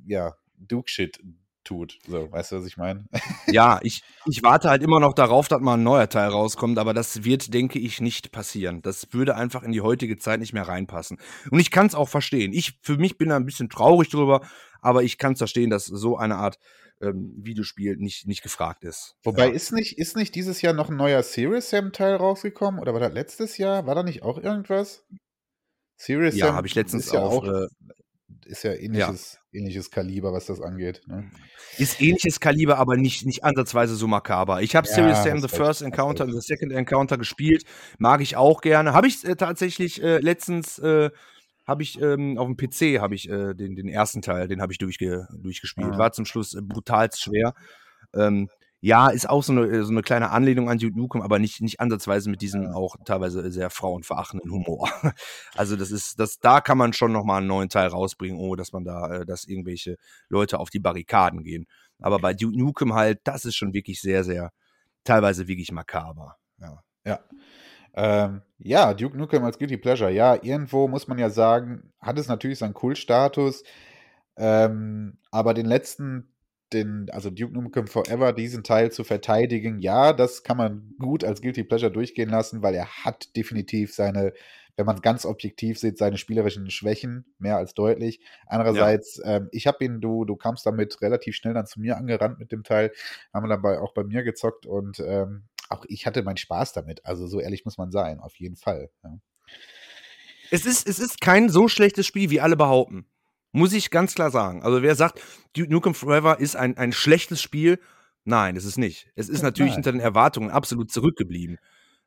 ja, Duke-Shit tut. So, weißt du, was ich meine? Ja, ich, ich warte halt immer noch darauf, dass mal ein neuer Teil rauskommt, aber das wird, denke ich, nicht passieren. Das würde einfach in die heutige Zeit nicht mehr reinpassen. Und ich kann es auch verstehen. Ich, für mich bin da ein bisschen traurig drüber, aber ich kann es verstehen, dass so eine Art ähm, Videospiel nicht, nicht gefragt ist. Wobei, ja. ist, nicht, ist nicht dieses Jahr noch ein neuer Serious Sam-Teil rausgekommen? Oder war das letztes Jahr? War da nicht auch irgendwas? Serious ja, habe ich letztens ja auch. Äh, ist ja ähnliches, ja. ähnliches Kaliber, was das angeht. Ne? Ist ähnliches Kaliber, aber nicht, nicht ansatzweise so makaber. Ich habe ja, Serious Sam The First Encounter und The Second Encounter gespielt. Mag ich auch gerne. Habe ich äh, tatsächlich äh, letztens äh, habe ich ähm, auf dem PC habe ich äh, den, den ersten Teil, den habe ich durchge durchgespielt. Ah. War zum Schluss äh, brutal schwer. Ähm, ja, ist auch so eine, äh, so eine kleine Anlehnung an Duke Nukem, aber nicht, nicht ansatzweise mit diesem auch teilweise sehr frauenverachtenden Humor. Also das ist, das, da kann man schon nochmal einen neuen Teil rausbringen, ohne dass man da, äh, dass irgendwelche Leute auf die Barrikaden gehen. Aber bei Duke Nukem halt, das ist schon wirklich sehr, sehr, teilweise wirklich makaber. Ja. Ja. Ähm, ja, Duke Nukem als Guilty Pleasure. Ja, irgendwo muss man ja sagen, hat es natürlich seinen Kultstatus. Ähm, aber den letzten, den, also Duke Nukem Forever, diesen Teil zu verteidigen, ja, das kann man gut als Guilty Pleasure durchgehen lassen, weil er hat definitiv seine wenn man ganz objektiv sieht, seine spielerischen Schwächen mehr als deutlich. Andererseits, ja. ähm, ich habe ihn, du, du kamst damit relativ schnell dann zu mir angerannt mit dem Teil, haben wir dabei auch bei mir gezockt und ähm, auch ich hatte meinen Spaß damit. Also so ehrlich muss man sein, auf jeden Fall. Ja. Es ist, es ist kein so schlechtes Spiel, wie alle behaupten. Muss ich ganz klar sagen. Also wer sagt, Duke Nukem Forever ist ein, ein schlechtes Spiel, nein, es ist nicht. Es ist natürlich nein. hinter den Erwartungen absolut zurückgeblieben.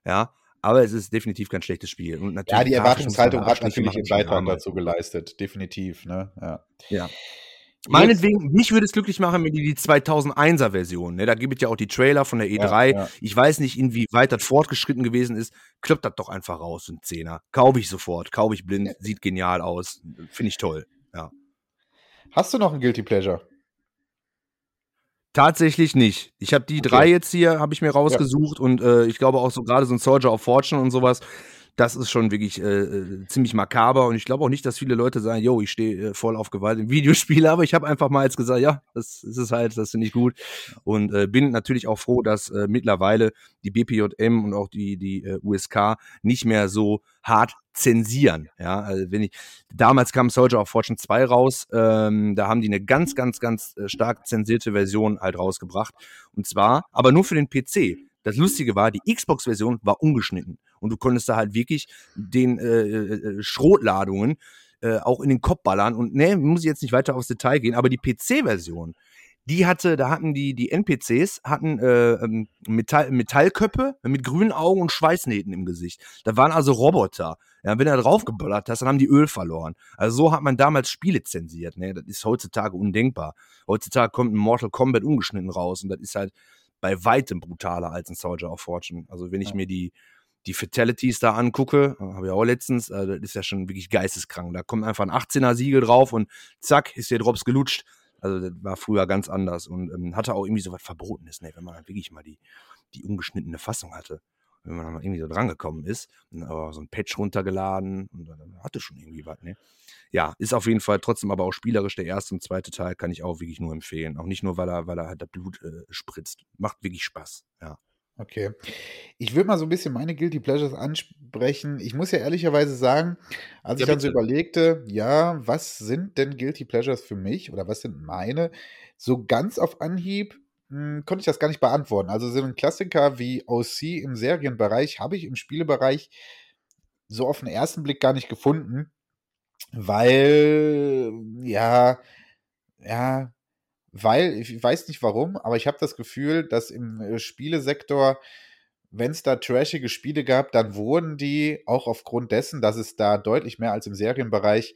Ja, aber es ist definitiv kein schlechtes Spiel. Und natürlich ja, die Erwartungshaltung hat natürlich den Beitrag dazu geleistet, definitiv. Ne? Ja. ja. Meinetwegen, mich würde es glücklich machen, wenn die die 2001er Version, ne, da gibt es ja auch die Trailer von der E3. Ja, ja. Ich weiß nicht, inwieweit das fortgeschritten gewesen ist. Kloppt das doch einfach raus, ein Zehner. Kaufe ich sofort, kaufe ich blind, sieht genial aus. Finde ich toll. Hast du noch ein Guilty Pleasure? Tatsächlich nicht. Ich habe die okay. drei jetzt hier, habe ich mir rausgesucht ja. und äh, ich glaube auch so gerade so ein Soldier of Fortune und sowas das ist schon wirklich äh, äh, ziemlich makaber und ich glaube auch nicht, dass viele Leute sagen, yo, ich stehe äh, voll auf Gewalt im Videospiel, aber ich habe einfach mal jetzt gesagt, ja, das ist es halt, das finde ich gut und äh, bin natürlich auch froh, dass äh, mittlerweile die BPJM und auch die die äh, USK nicht mehr so hart zensieren. Ja, also wenn ich damals kam Soldier of Fortune 2 raus, ähm, da haben die eine ganz, ganz, ganz äh, stark zensierte Version halt rausgebracht. Und zwar, aber nur für den PC. Das Lustige war, die Xbox-Version war ungeschnitten und du konntest da halt wirklich den äh, äh, äh Schrotladungen äh, auch in den Kopf ballern und ne, muss ich jetzt nicht weiter aufs Detail gehen, aber die PC-Version, die hatte, da hatten die, die NPCs hatten äh, ähm, Metall, Metallköpfe mit grünen Augen und Schweißnähten im Gesicht. Da waren also Roboter. Ja, wenn du da draufgeballert hast, dann haben die Öl verloren. Also so hat man damals Spiele zensiert. Ne? Das ist heutzutage undenkbar. Heutzutage kommt ein Mortal Kombat ungeschnitten raus und das ist halt bei weitem brutaler als ein Soldier of Fortune. Also wenn ich ja. mir die, die Fatalities da angucke, äh, habe ich auch letztens, äh, das ist ja schon wirklich geisteskrank. Da kommt einfach ein 18er-Siegel drauf und zack, ist der Drops gelutscht. Also das war früher ganz anders und ähm, hatte auch irgendwie so was Verbotenes, ne, wenn man halt wirklich mal die, die ungeschnittene Fassung hatte. Wenn man dann irgendwie so drangekommen ist, aber so ein Patch runtergeladen und dann hatte schon irgendwie was, ne? ja, ist auf jeden Fall trotzdem aber auch spielerisch. Der erste und zweite Teil kann ich auch wirklich nur empfehlen. Auch nicht nur, weil er, weil er halt das Blut äh, spritzt. Macht wirklich Spaß, ja. Okay. Ich würde mal so ein bisschen meine Guilty Pleasures ansprechen. Ich muss ja ehrlicherweise sagen, als ja, ich dann so überlegte, ja, was sind denn Guilty Pleasures für mich oder was sind meine? So ganz auf Anhieb mh, hm, konnte ich das gar nicht beantworten. Also so ein Klassiker wie OC im Serienbereich habe ich im Spielebereich so auf den ersten Blick gar nicht gefunden weil, ja, ja, weil, ich weiß nicht warum, aber ich habe das Gefühl, dass im äh, Spielesektor, wenn es da trashige Spiele gab, dann wurden die auch aufgrund dessen, dass es da deutlich mehr als im Serienbereich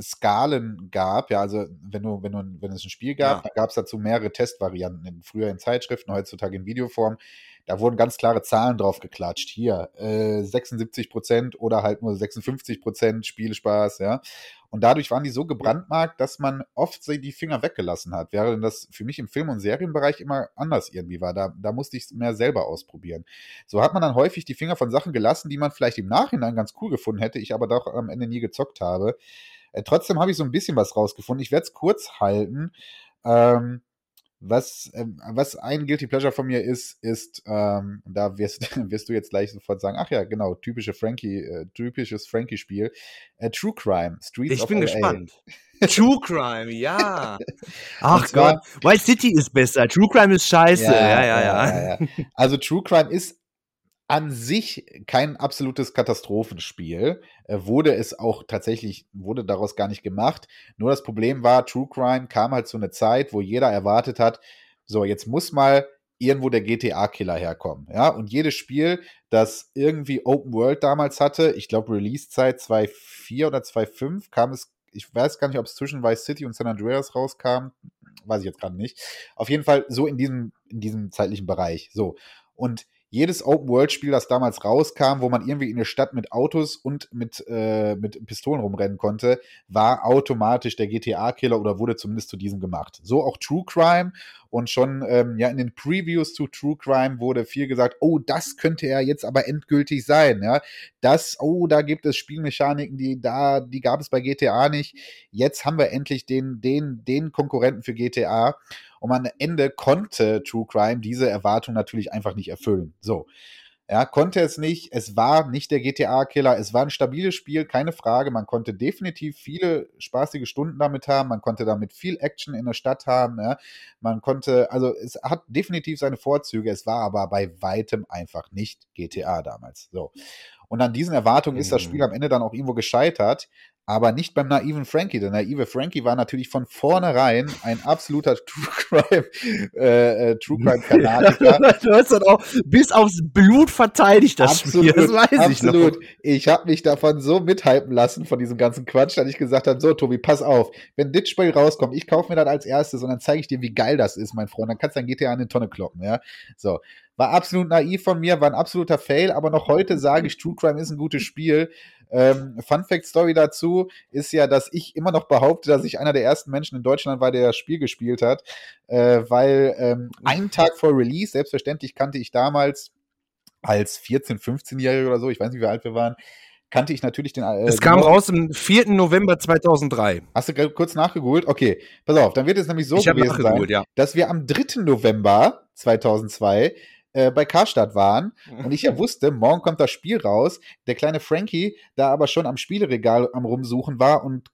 Skalen gab. Ja, also wenn du, wenn du, wenn es ein Spiel gab, ja. dann gab es dazu mehrere Testvarianten, in, früher in Zeitschriften, heutzutage in Videoform. Da wurden ganz klare Zahlen drauf geklatscht. Hier, äh, 76 Prozent oder halt nur 56 Prozent Spielspaß, ja. Und dadurch waren die so gebrandmarkt, dass man oft die Finger weggelassen hat, während das für mich im Film- und Serienbereich immer anders irgendwie war. Da, da musste ich es mehr selber ausprobieren. So hat man dann häufig die Finger von Sachen gelassen, die man vielleicht im Nachhinein ganz cool gefunden hätte, ich aber doch am Ende nie gezockt habe. Äh, trotzdem habe ich so ein bisschen was rausgefunden. Ich werde es kurz halten. Ähm, was, ähm, was ein Guilty Pleasure von mir ist, ist, ähm, da wirst, wirst du jetzt gleich sofort sagen, ach ja, genau, typische Frankie, äh, typisches Frankie-Spiel. Äh, True Crime, Streets ich of bin LA. gespannt. True Crime, ja. Ach zwar, Gott, White City ist besser, True Crime ist scheiße. Ja, ja, ja. ja. ja, ja. Also True Crime ist an sich kein absolutes Katastrophenspiel. Äh, wurde es auch tatsächlich, wurde daraus gar nicht gemacht. Nur das Problem war, True Crime kam halt zu einer Zeit, wo jeder erwartet hat, so, jetzt muss mal irgendwo der GTA-Killer herkommen. Ja, und jedes Spiel, das irgendwie Open World damals hatte, ich glaube Release-Zeit 2.4 oder 2.5, kam es, ich weiß gar nicht, ob es zwischen Vice City und San Andreas rauskam, weiß ich jetzt gerade nicht. Auf jeden Fall so in diesem, in diesem zeitlichen Bereich. So. Und jedes Open-World-Spiel, das damals rauskam, wo man irgendwie in der Stadt mit Autos und mit, äh, mit Pistolen rumrennen konnte, war automatisch der GTA-Killer oder wurde zumindest zu diesem gemacht. So auch True Crime und schon ähm, ja in den Previews zu True Crime wurde viel gesagt, oh, das könnte er jetzt aber endgültig sein, ja. Das, oh, da gibt es Spielmechaniken, die da, die gab es bei GTA nicht. Jetzt haben wir endlich den, den, den Konkurrenten für GTA. Und am Ende konnte True Crime diese Erwartung natürlich einfach nicht erfüllen. So. Ja, konnte es nicht. Es war nicht der GTA-Killer. Es war ein stabiles Spiel, keine Frage. Man konnte definitiv viele spaßige Stunden damit haben. Man konnte damit viel Action in der Stadt haben. Ja. Man konnte, also es hat definitiv seine Vorzüge. Es war aber bei weitem einfach nicht GTA damals. So. Und an diesen Erwartungen ist das Spiel Mhm. am Ende dann auch irgendwo gescheitert, aber nicht beim naiven Frankie. Der naive Frankie war natürlich von vornherein ein absoluter True Crime, äh, äh, True Crime du hast dann auch bis aufs Blut verteidigt, das Spiel. Das weiß absolut. ich noch. Ich habe mich davon so mithypen lassen von diesem ganzen Quatsch, dass ich gesagt habe, so Tobi, pass auf, wenn das Spiel rauskommt, ich kaufe mir das als erstes und dann zeige ich dir, wie geil das ist, mein Freund. Dann kannst du dein GTA in eine Tonne kloppen, ja. So. War absolut naiv von mir, war ein absoluter Fail, aber noch heute sage ich, True Crime ist ein gutes Spiel. Ähm, Fun Fact Story dazu ist ja, dass ich immer noch behaupte, dass ich einer der ersten Menschen in Deutschland war, der das Spiel gespielt hat, äh, weil ähm, einen Tag vor Release, selbstverständlich kannte ich damals als 14-, 15-Jähriger oder so, ich weiß nicht, wie alt wir waren, kannte ich natürlich den. Äh, Es kam genau- raus am 4. November 2003. Hast du kurz nachgegoogelt? Okay, pass auf, dann wird es nämlich so ich gewesen sein, ja. dass wir am 3. November 2002 äh, bei Karstadt waren und ich ja wusste, morgen kommt das Spiel raus. Der kleine Frankie da aber schon am Spieleregal am Rumsuchen war und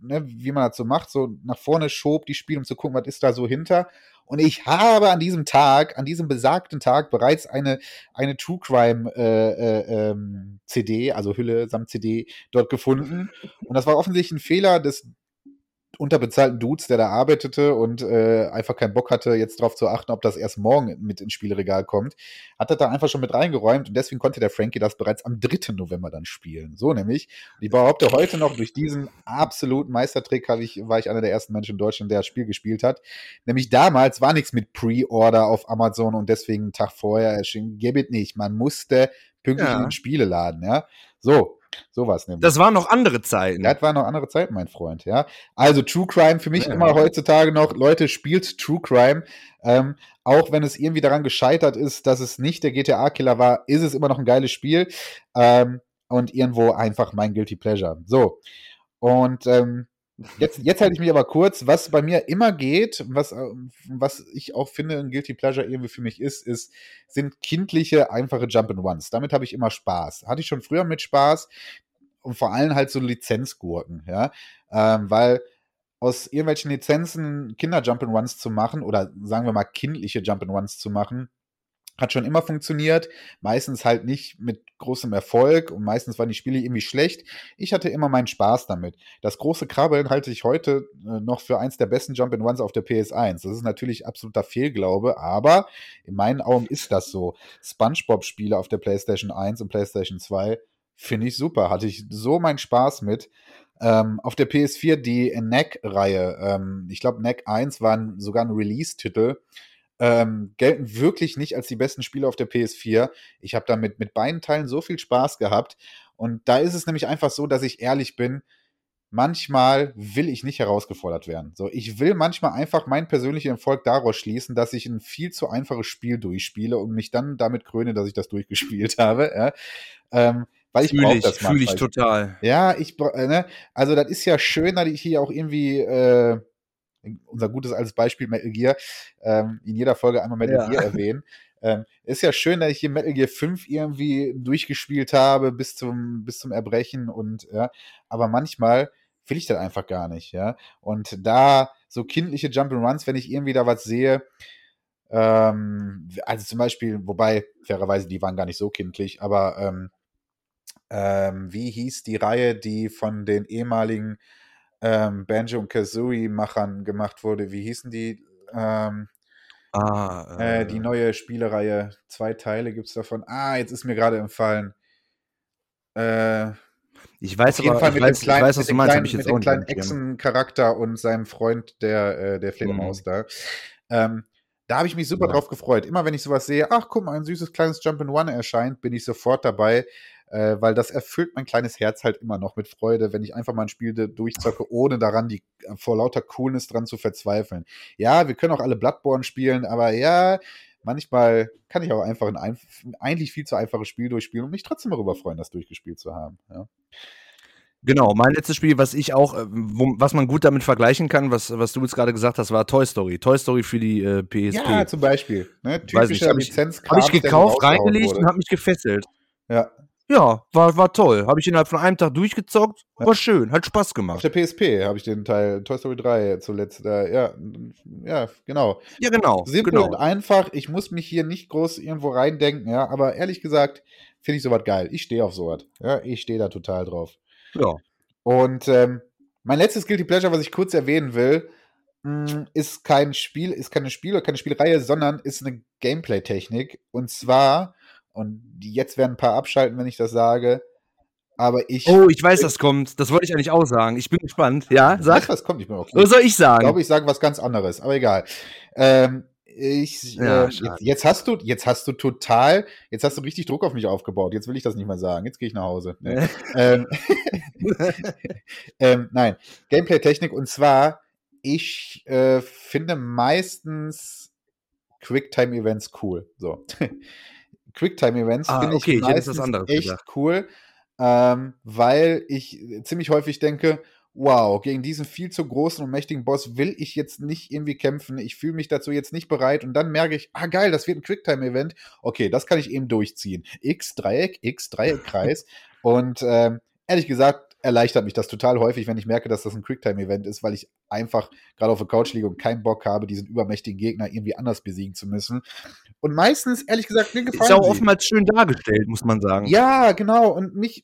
ne, wie man das so macht, so nach vorne schob die Spiele, um zu gucken, was ist da so hinter. Und ich habe an diesem Tag, an diesem besagten Tag bereits eine, eine True Crime äh, äh, ähm, CD, also Hülle samt CD, dort gefunden. Und das war offensichtlich ein Fehler des unterbezahlten Dudes, der da arbeitete und äh, einfach keinen Bock hatte, jetzt darauf zu achten, ob das erst morgen mit ins Spielregal kommt, hat er da einfach schon mit reingeräumt und deswegen konnte der Frankie das bereits am 3. November dann spielen. So nämlich. Und ich behaupte heute noch, durch diesen absoluten Meistertrick habe ich, war ich einer der ersten Menschen in Deutschland, der das Spiel gespielt hat. Nämlich damals war nichts mit Pre-Order auf Amazon und deswegen einen Tag vorher erschien. Gäbe es nicht. Man musste pünktlich Ja. in den Spieleladen, ja. So, sowas nämlich. Das waren noch andere Zeiten. Das waren noch andere Zeiten, mein Freund, ja. Also True Crime für mich Ja. immer heutzutage noch, Leute, spielt True Crime. Ähm, auch wenn es irgendwie daran gescheitert ist, dass es nicht der GTA-Killer war, ist es immer noch ein geiles Spiel. Ähm, und irgendwo einfach mein Guilty Pleasure. So. Und ähm, jetzt, jetzt halte ich mich aber kurz. Was bei mir immer geht, was, äh, was ich auch finde, ein Guilty Pleasure irgendwie für mich ist, ist, sind kindliche, einfache Jump-and-Ones. Damit habe ich immer Spaß. Hatte ich schon früher mit Spaß und vor allem halt so Lizenzgurken, ja, ähm, weil aus irgendwelchen Lizenzen Kinder-Jump-and-Ones zu machen oder sagen wir mal kindliche Jump-and-Ones zu machen, hat schon immer funktioniert. Meistens halt nicht mit großem Erfolg und meistens waren die Spiele irgendwie schlecht. Ich hatte immer meinen Spaß damit. Das große Krabbeln halte ich heute äh, noch für eins der besten Jump-and-Ones auf der PS1. Das ist natürlich absoluter Fehlglaube, aber in meinen Augen ist das so. SpongeBob-Spiele auf der PlayStation 1 und PlayStation 2 finde ich super. Hatte ich so meinen Spaß mit. Ähm, auf der PS4 die NEC-Reihe. Ähm, ich glaube, NEC 1 war sogar ein Release-Titel. Ähm, gelten wirklich nicht als die besten Spiele auf der PS4. Ich habe damit mit beiden Teilen so viel Spaß gehabt. Und da ist es nämlich einfach so, dass ich ehrlich bin, manchmal will ich nicht herausgefordert werden. So, ich will manchmal einfach meinen persönlichen Erfolg daraus schließen, dass ich ein viel zu einfaches Spiel durchspiele und mich dann damit kröne, dass ich das durchgespielt habe. Ja. Ähm, weil ich Fühle brauche ich, das fühle ich total. Ja, ich, ne, also das ist ja schön, dass ich hier auch irgendwie, äh, unser gutes altes Beispiel Metal Gear, ähm, in jeder Folge einmal Metal Ja. Gear erwähnen. Ähm, ist ja schön, dass ich hier Metal Gear 5 irgendwie durchgespielt habe bis zum, bis zum Erbrechen und, ja, aber manchmal will ich das einfach gar nicht, ja. Und da so kindliche Jump'n'Runs, wenn ich irgendwie da was sehe, ähm, also zum Beispiel, wobei, fairerweise, die waren gar nicht so kindlich, aber ähm, ähm, wie hieß die Reihe, die von den ehemaligen ähm, Banjo und Kazooie-Machern gemacht wurde? Wie hießen die? Ähm, Ah, äh, die neue Spielereihe. Zwei Teile gibt es davon. Ah, jetzt ist mir gerade empfallen. Äh, ich weiß auf jeden aber, Fall ich mit weiß, dem kleinen, weiß, was mit dem kleinen, mit dem kleinen. Echsen-Charakter und seinem Freund, der, äh, der Fledermaus Mhm. da. Ähm, da habe ich mich super Ja. drauf gefreut. Immer wenn ich sowas sehe, ach guck mal, ein süßes kleines Jump-in-One erscheint, bin ich sofort dabei, äh, weil das erfüllt mein kleines Herz halt immer noch mit Freude, wenn ich einfach mal ein Spiel durchzocke, ohne daran die äh, vor lauter Coolness dran zu verzweifeln. Ja, wir können auch alle Bloodborne spielen, aber ja, manchmal kann ich auch einfach ein einf- eigentlich viel zu einfaches Spiel durchspielen und mich trotzdem darüber freuen, das durchgespielt zu haben. Ja. Genau, mein letztes Spiel, was ich auch, äh, wo, was man gut damit vergleichen kann, was, was du jetzt gerade gesagt hast, war Toy Story. Toy Story für die äh, PSP. Ja, zum Beispiel. Ne? Typischer Habe ich, gekauft, reingelegt und habe mich gefesselt. Ja. Ja, war, war toll. Habe ich innerhalb von einem Tag durchgezockt. Ja. War schön, hat Spaß Auf gemacht. der PSP habe ich den Teil Toy Story 3 zuletzt. Äh, ja, ja, genau. Ja, genau. Simpel genau. und einfach. Ich muss mich hier nicht groß irgendwo reindenken, ja. Aber ehrlich gesagt, finde ich sowas geil. Ich stehe auf sowas. Ja, ich stehe da total drauf. Ja. Und ähm, mein letztes Guilty Pleasure, was ich kurz erwähnen will, mh, ist kein Spiel, ist keine Spiel oder keine Spielreihe, sondern ist eine Gameplay-Technik. Und zwar, und jetzt werden ein paar abschalten, wenn ich das sage, aber ich. Oh, ich weiß, das kommt. Das wollte ich eigentlich auch sagen. Ich bin gespannt. Ja, sag. was kommt? Ich bin okay. Oder soll ich Ich sagen? glaube, ich sage was ganz anderes, aber egal. Ähm, ich, Ja, äh, jetzt, jetzt hast du, jetzt hast du total, jetzt hast du richtig Druck auf mich aufgebaut. Jetzt will ich das nicht mehr sagen. Jetzt gehe ich nach Hause. Nee. ähm, ähm, nein, Gameplay-Technik und zwar, ich äh, finde meistens Quicktime-Events cool. So. Quicktime-Events Ah, finde okay, ich ich meistens anderes echt gedacht. cool, ähm, weil ich ziemlich häufig denke, wow, gegen diesen viel zu großen und mächtigen Boss will ich jetzt nicht irgendwie kämpfen. Ich fühle mich dazu jetzt nicht bereit. Und dann merke ich, ah geil, das wird ein Quicktime-Event. Okay, das kann ich eben durchziehen. X, Dreieck, X, Dreieck, Kreis. und ähm, ehrlich gesagt, erleichtert mich das total häufig, wenn ich merke, dass das ein Quicktime-Event ist, weil ich einfach gerade auf der Couch liege und keinen Bock habe, diesen übermächtigen Gegner irgendwie anders besiegen zu müssen. Und meistens, ehrlich gesagt, mir gefallen Ist auch sie. oftmals schön dargestellt, muss man sagen. Ja, genau. Und mich,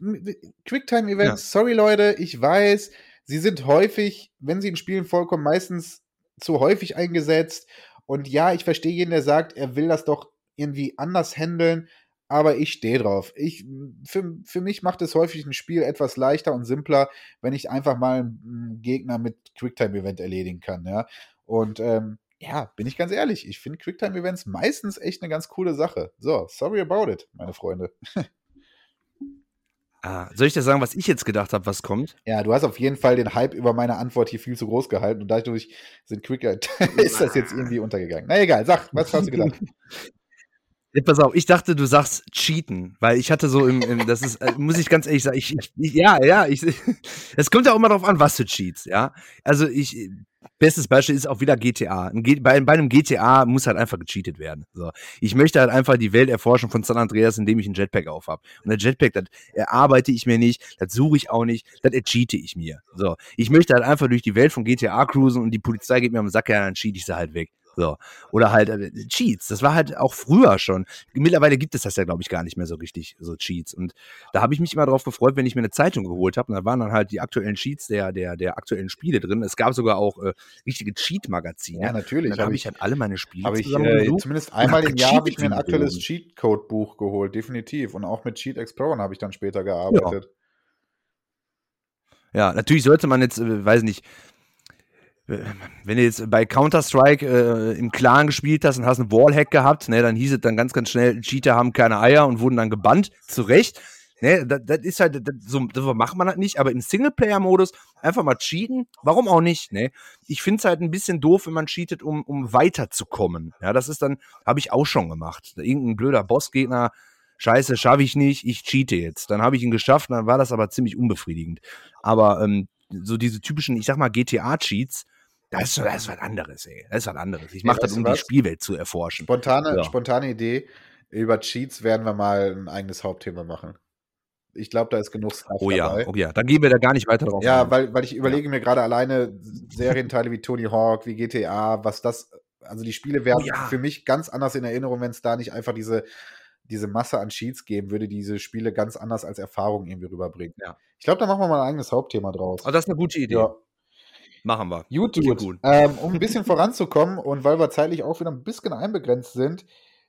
Quicktime-Events, sorry Leute, ich weiß, sie sind häufig, wenn sie in Spielen vorkommen, meistens zu häufig eingesetzt. Und ja, ich verstehe jeden, der sagt, er will das doch irgendwie anders handeln, aber ich stehe drauf. Ich, für, für mich macht es häufig ein Spiel etwas leichter und simpler, wenn ich einfach mal einen Gegner mit Quicktime-Event erledigen kann, ja. Und ähm, ja, bin ich ganz ehrlich, ich finde Quicktime-Events meistens echt eine ganz coole Sache. So, sorry about it, meine Freunde. Ah, soll ich dir sagen, was ich jetzt gedacht habe, was kommt? Ja, du hast auf jeden Fall den Hype über meine Antwort hier viel zu groß gehalten und dadurch sind Quicker ist das jetzt irgendwie untergegangen. Na egal, sag, was hast du gedacht? Ja, pass auf, ich dachte, du sagst cheaten, weil ich hatte so im, im das ist, äh, muss ich ganz ehrlich sagen, ich, ich, ja, ja, ich, es kommt ja auch immer darauf an, was du cheats, ja. Also ich, bestes Beispiel ist auch wieder GTA. Bei, bei einem GTA muss halt einfach gecheatet werden. So. Ich möchte halt einfach die Welt erforschen von San Andreas, indem ich einen Jetpack aufhab. Und der Jetpack, das erarbeite ich mir nicht, das suche ich auch nicht, das ercheate ich mir. So. Ich möchte halt einfach durch die Welt von GTA cruisen und die Polizei geht mir am Sack, ja, dann cheat ich sie halt weg. So. Oder halt äh, Cheats. Das war halt auch früher schon. Mittlerweile gibt es das ja, glaube ich, gar nicht mehr so richtig, so Cheats. Und da habe ich mich immer drauf gefreut, wenn ich mir eine Zeitung geholt habe. Und da waren dann halt die aktuellen Cheats der, der, der aktuellen Spiele drin. Es gab sogar auch äh, richtige Cheat-Magazine. Ja, natürlich. Dann habe ich halt alle meine Spiele Habe ich äh, zumindest einmal im Jahr habe ich mir ein aktuelles Cheatcode-Buch geholt, definitiv. Und auch mit Cheat Explorer habe ich dann später gearbeitet. Ja, natürlich sollte man jetzt, äh, weiß nicht, wenn du jetzt bei Counter-Strike äh, im Clan gespielt hast und hast einen Wallhack gehabt, ne, dann hieß es dann ganz, ganz schnell, Cheater haben keine Eier und wurden dann gebannt. Zu Recht. Ne, das, das ist halt, das, so, das macht man halt nicht, aber im Singleplayer-Modus einfach mal cheaten, warum auch nicht, ne? Ich finde es halt ein bisschen doof, wenn man cheatet, um, um weiterzukommen. Ja, das ist dann, habe ich auch schon gemacht. Irgendein blöder Bossgegner, scheiße, schaffe ich nicht, ich cheate jetzt. Dann habe ich ihn geschafft, dann war das aber ziemlich unbefriedigend. Aber ähm, so diese typischen, ich sag mal, GTA-Cheats, das ist, das ist was anderes, ey. Das ist was anderes. Ich Ja, mache das, weißt du um die was? Spielwelt zu erforschen. Spontane, Ja. spontane Idee. Über Cheats werden wir mal ein eigenes Hauptthema machen. Ich glaube, da ist genug Stuff Oh ja, dabei. oh ja, dann gehen wir da gar nicht weiter drauf Ja, weil, weil ich überlege mir gerade alleine Serienteile wie Tony Hawk, wie GTA, was das, also die Spiele wären Oh ja. für mich ganz anders in Erinnerung, wenn es da nicht einfach diese, diese Masse an Cheats geben würde, die diese Spiele ganz anders als Erfahrung irgendwie rüberbringen. Ja. Ich glaube, da machen wir mal ein eigenes Hauptthema draus. Oh, das ist eine gute Idee. ja. Machen wir. Gut, gut. gut. Ähm, um ein bisschen voranzukommen und weil wir zeitlich auch wieder ein bisschen einbegrenzt sind,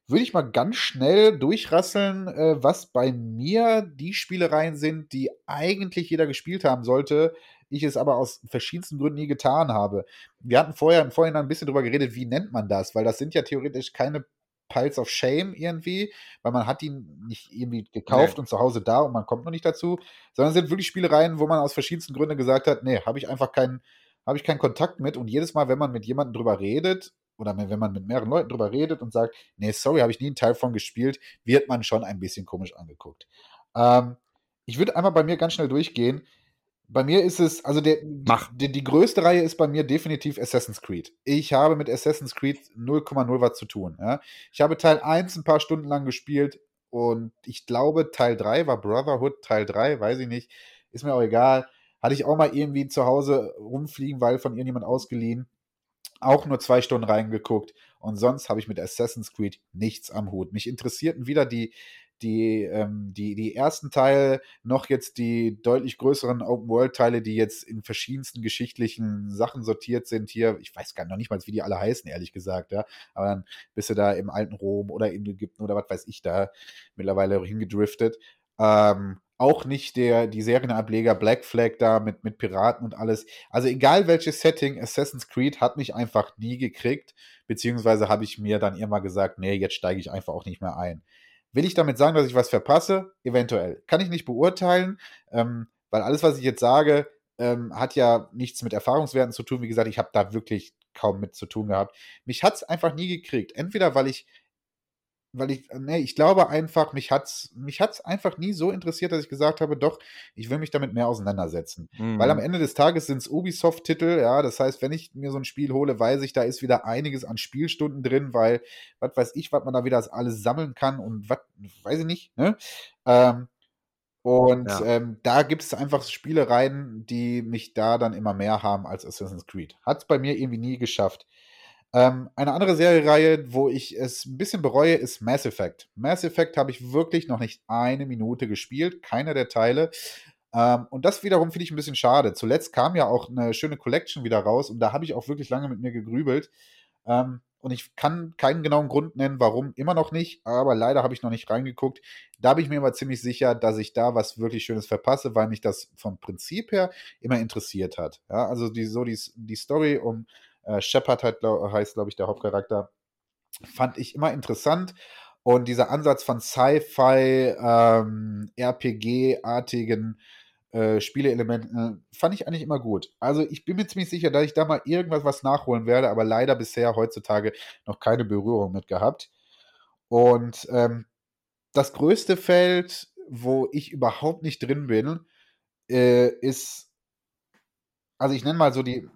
würde ich mal ganz schnell durchrasseln, äh, was bei mir die Spielereien sind, die eigentlich jeder gespielt haben sollte, ich es aber aus verschiedensten Gründen nie getan habe. Wir hatten vorher im Vorhinein ein bisschen drüber geredet, wie nennt man das, weil das sind ja theoretisch keine Piles of Shame irgendwie, weil man hat ihn nicht irgendwie gekauft Nee. und zu Hause da und man kommt noch nicht dazu, sondern es sind wirklich Spielereien, wo man aus verschiedensten Gründen gesagt hat, nee, habe ich einfach keinen habe ich keinen Kontakt mit und jedes Mal, wenn man mit jemandem drüber redet oder wenn man mit mehreren Leuten drüber redet und sagt, nee, sorry, habe ich nie einen Teil von gespielt, wird man schon ein bisschen komisch angeguckt. Ähm, ich würde einmal bei mir ganz schnell durchgehen. Bei mir ist es, also der. Die, die größte Reihe ist bei mir definitiv Assassin's Creed. Ich habe mit Assassin's Creed 0,0 was zu tun. Ja. Ich habe Teil 1 ein paar Stunden lang gespielt und ich glaube, Teil 3 war Brotherhood, Teil 3, weiß ich nicht, ist mir auch egal. Hatte ich auch mal irgendwie zu Hause rumfliegen, weil von irgendjemand ausgeliehen. Auch nur zwei Stunden reingeguckt und sonst habe ich mit Assassin's Creed nichts am Hut. Mich interessierten wieder die, die, ähm, die, die ersten Teile, noch jetzt die deutlich größeren Open-World-Teile, die jetzt in verschiedensten geschichtlichen Sachen sortiert sind hier. Ich weiß gar noch nicht mal, wie die alle heißen, ehrlich gesagt, ja. Aber dann bist du da im alten Rom oder in Ägypten oder was weiß ich da mittlerweile hingedriftet. Ähm, auch nicht der, die Serienableger Black Flag da mit, mit Piraten und alles. Also egal welches Setting, Assassin's Creed hat mich einfach nie gekriegt, beziehungsweise habe ich mir dann immer gesagt, nee, jetzt steige ich einfach auch nicht mehr ein. Will ich damit sagen, dass ich was verpasse? Eventuell. Kann ich nicht beurteilen, ähm, weil alles, was ich jetzt sage, ähm, hat ja nichts mit Erfahrungswerten zu tun. Wie gesagt, ich habe da wirklich kaum mit zu tun gehabt. Mich hat es einfach nie gekriegt. Entweder weil ich weil ich, nee, ich glaube einfach, mich hat's, mich hat's einfach nie so interessiert, dass ich gesagt habe, doch, ich will mich damit mehr auseinandersetzen. Mhm. Weil am mhm. Ende des Tages sind es Ubisoft-Titel, ja, das heißt, wenn ich mir so ein Spiel hole, weiß ich, da ist wieder einiges an Spielstunden drin, weil, was weiß ich, was man da wieder alles sammeln kann und was, weiß ich nicht, ne? Ähm, und ja. ähm, da gibt es einfach Spielereien, die mich da dann immer mehr haben als Assassin's Creed. Hat es bei mir irgendwie nie geschafft. Ähm, eine andere Seriereihe, wo ich es ein bisschen bereue, ist Mass Effect. Mass Effect habe ich wirklich noch nicht eine Minute gespielt, keiner der Teile. Ähm, und das wiederum finde ich ein bisschen schade. Zuletzt kam ja auch eine schöne Collection wieder raus und da habe ich auch wirklich lange mit mir gegrübelt. Ähm, und ich kann keinen genauen Grund nennen, warum immer noch nicht, aber leider habe ich noch nicht reingeguckt. Da bin ich mir aber ziemlich sicher, dass ich da was wirklich Schönes verpasse, weil mich das vom Prinzip her immer interessiert hat. Ja, also die, so die, die Story um äh, Shepard halt, glaub, heißt, glaube ich, der Hauptcharakter. Fand ich immer interessant. Und dieser Ansatz von Sci-Fi, ähm, RPG-artigen äh, Spieleelementen fand ich eigentlich immer gut. Also ich bin mir ziemlich sicher, dass ich da mal irgendwas was nachholen werde, aber leider bisher heutzutage noch keine Berührung mit gehabt. Und ähm, das größte Feld, wo ich überhaupt nicht drin bin, äh, ist, also ich nenne mal so die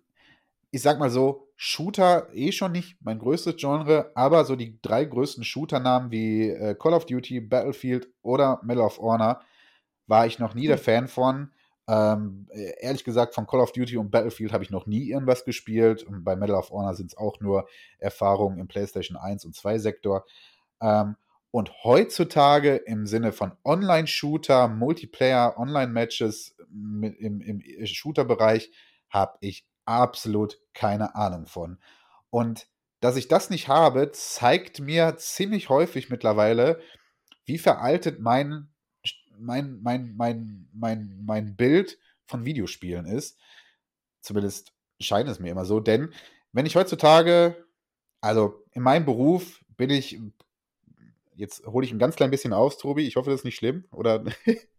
ich sag mal so, Shooter eh schon nicht mein größtes Genre, aber so die drei größten Shooter-Namen wie äh, Call of Duty, Battlefield oder Medal of Honor war ich noch nie der hm. Fan von. Ähm, äh, ehrlich gesagt, von Call of Duty und Battlefield habe ich noch nie irgendwas gespielt. Und bei Medal of Honor sind es auch nur Erfahrungen im PlayStation 1 und 2 Sektor. Ähm, und heutzutage im Sinne von Online-Shooter, Multiplayer, Online-Matches im, im Shooter-Bereich habe ich absolut keine Ahnung von. Und dass ich das nicht habe, zeigt mir ziemlich häufig mittlerweile, wie veraltet mein, mein, mein, mein, mein, mein Bild von Videospielen ist. Zumindest scheint es mir immer so, denn wenn ich heutzutage, also in meinem Beruf bin ich, jetzt hole ich ein ganz klein bisschen aus, Tobi, ich hoffe, das ist nicht schlimm, oder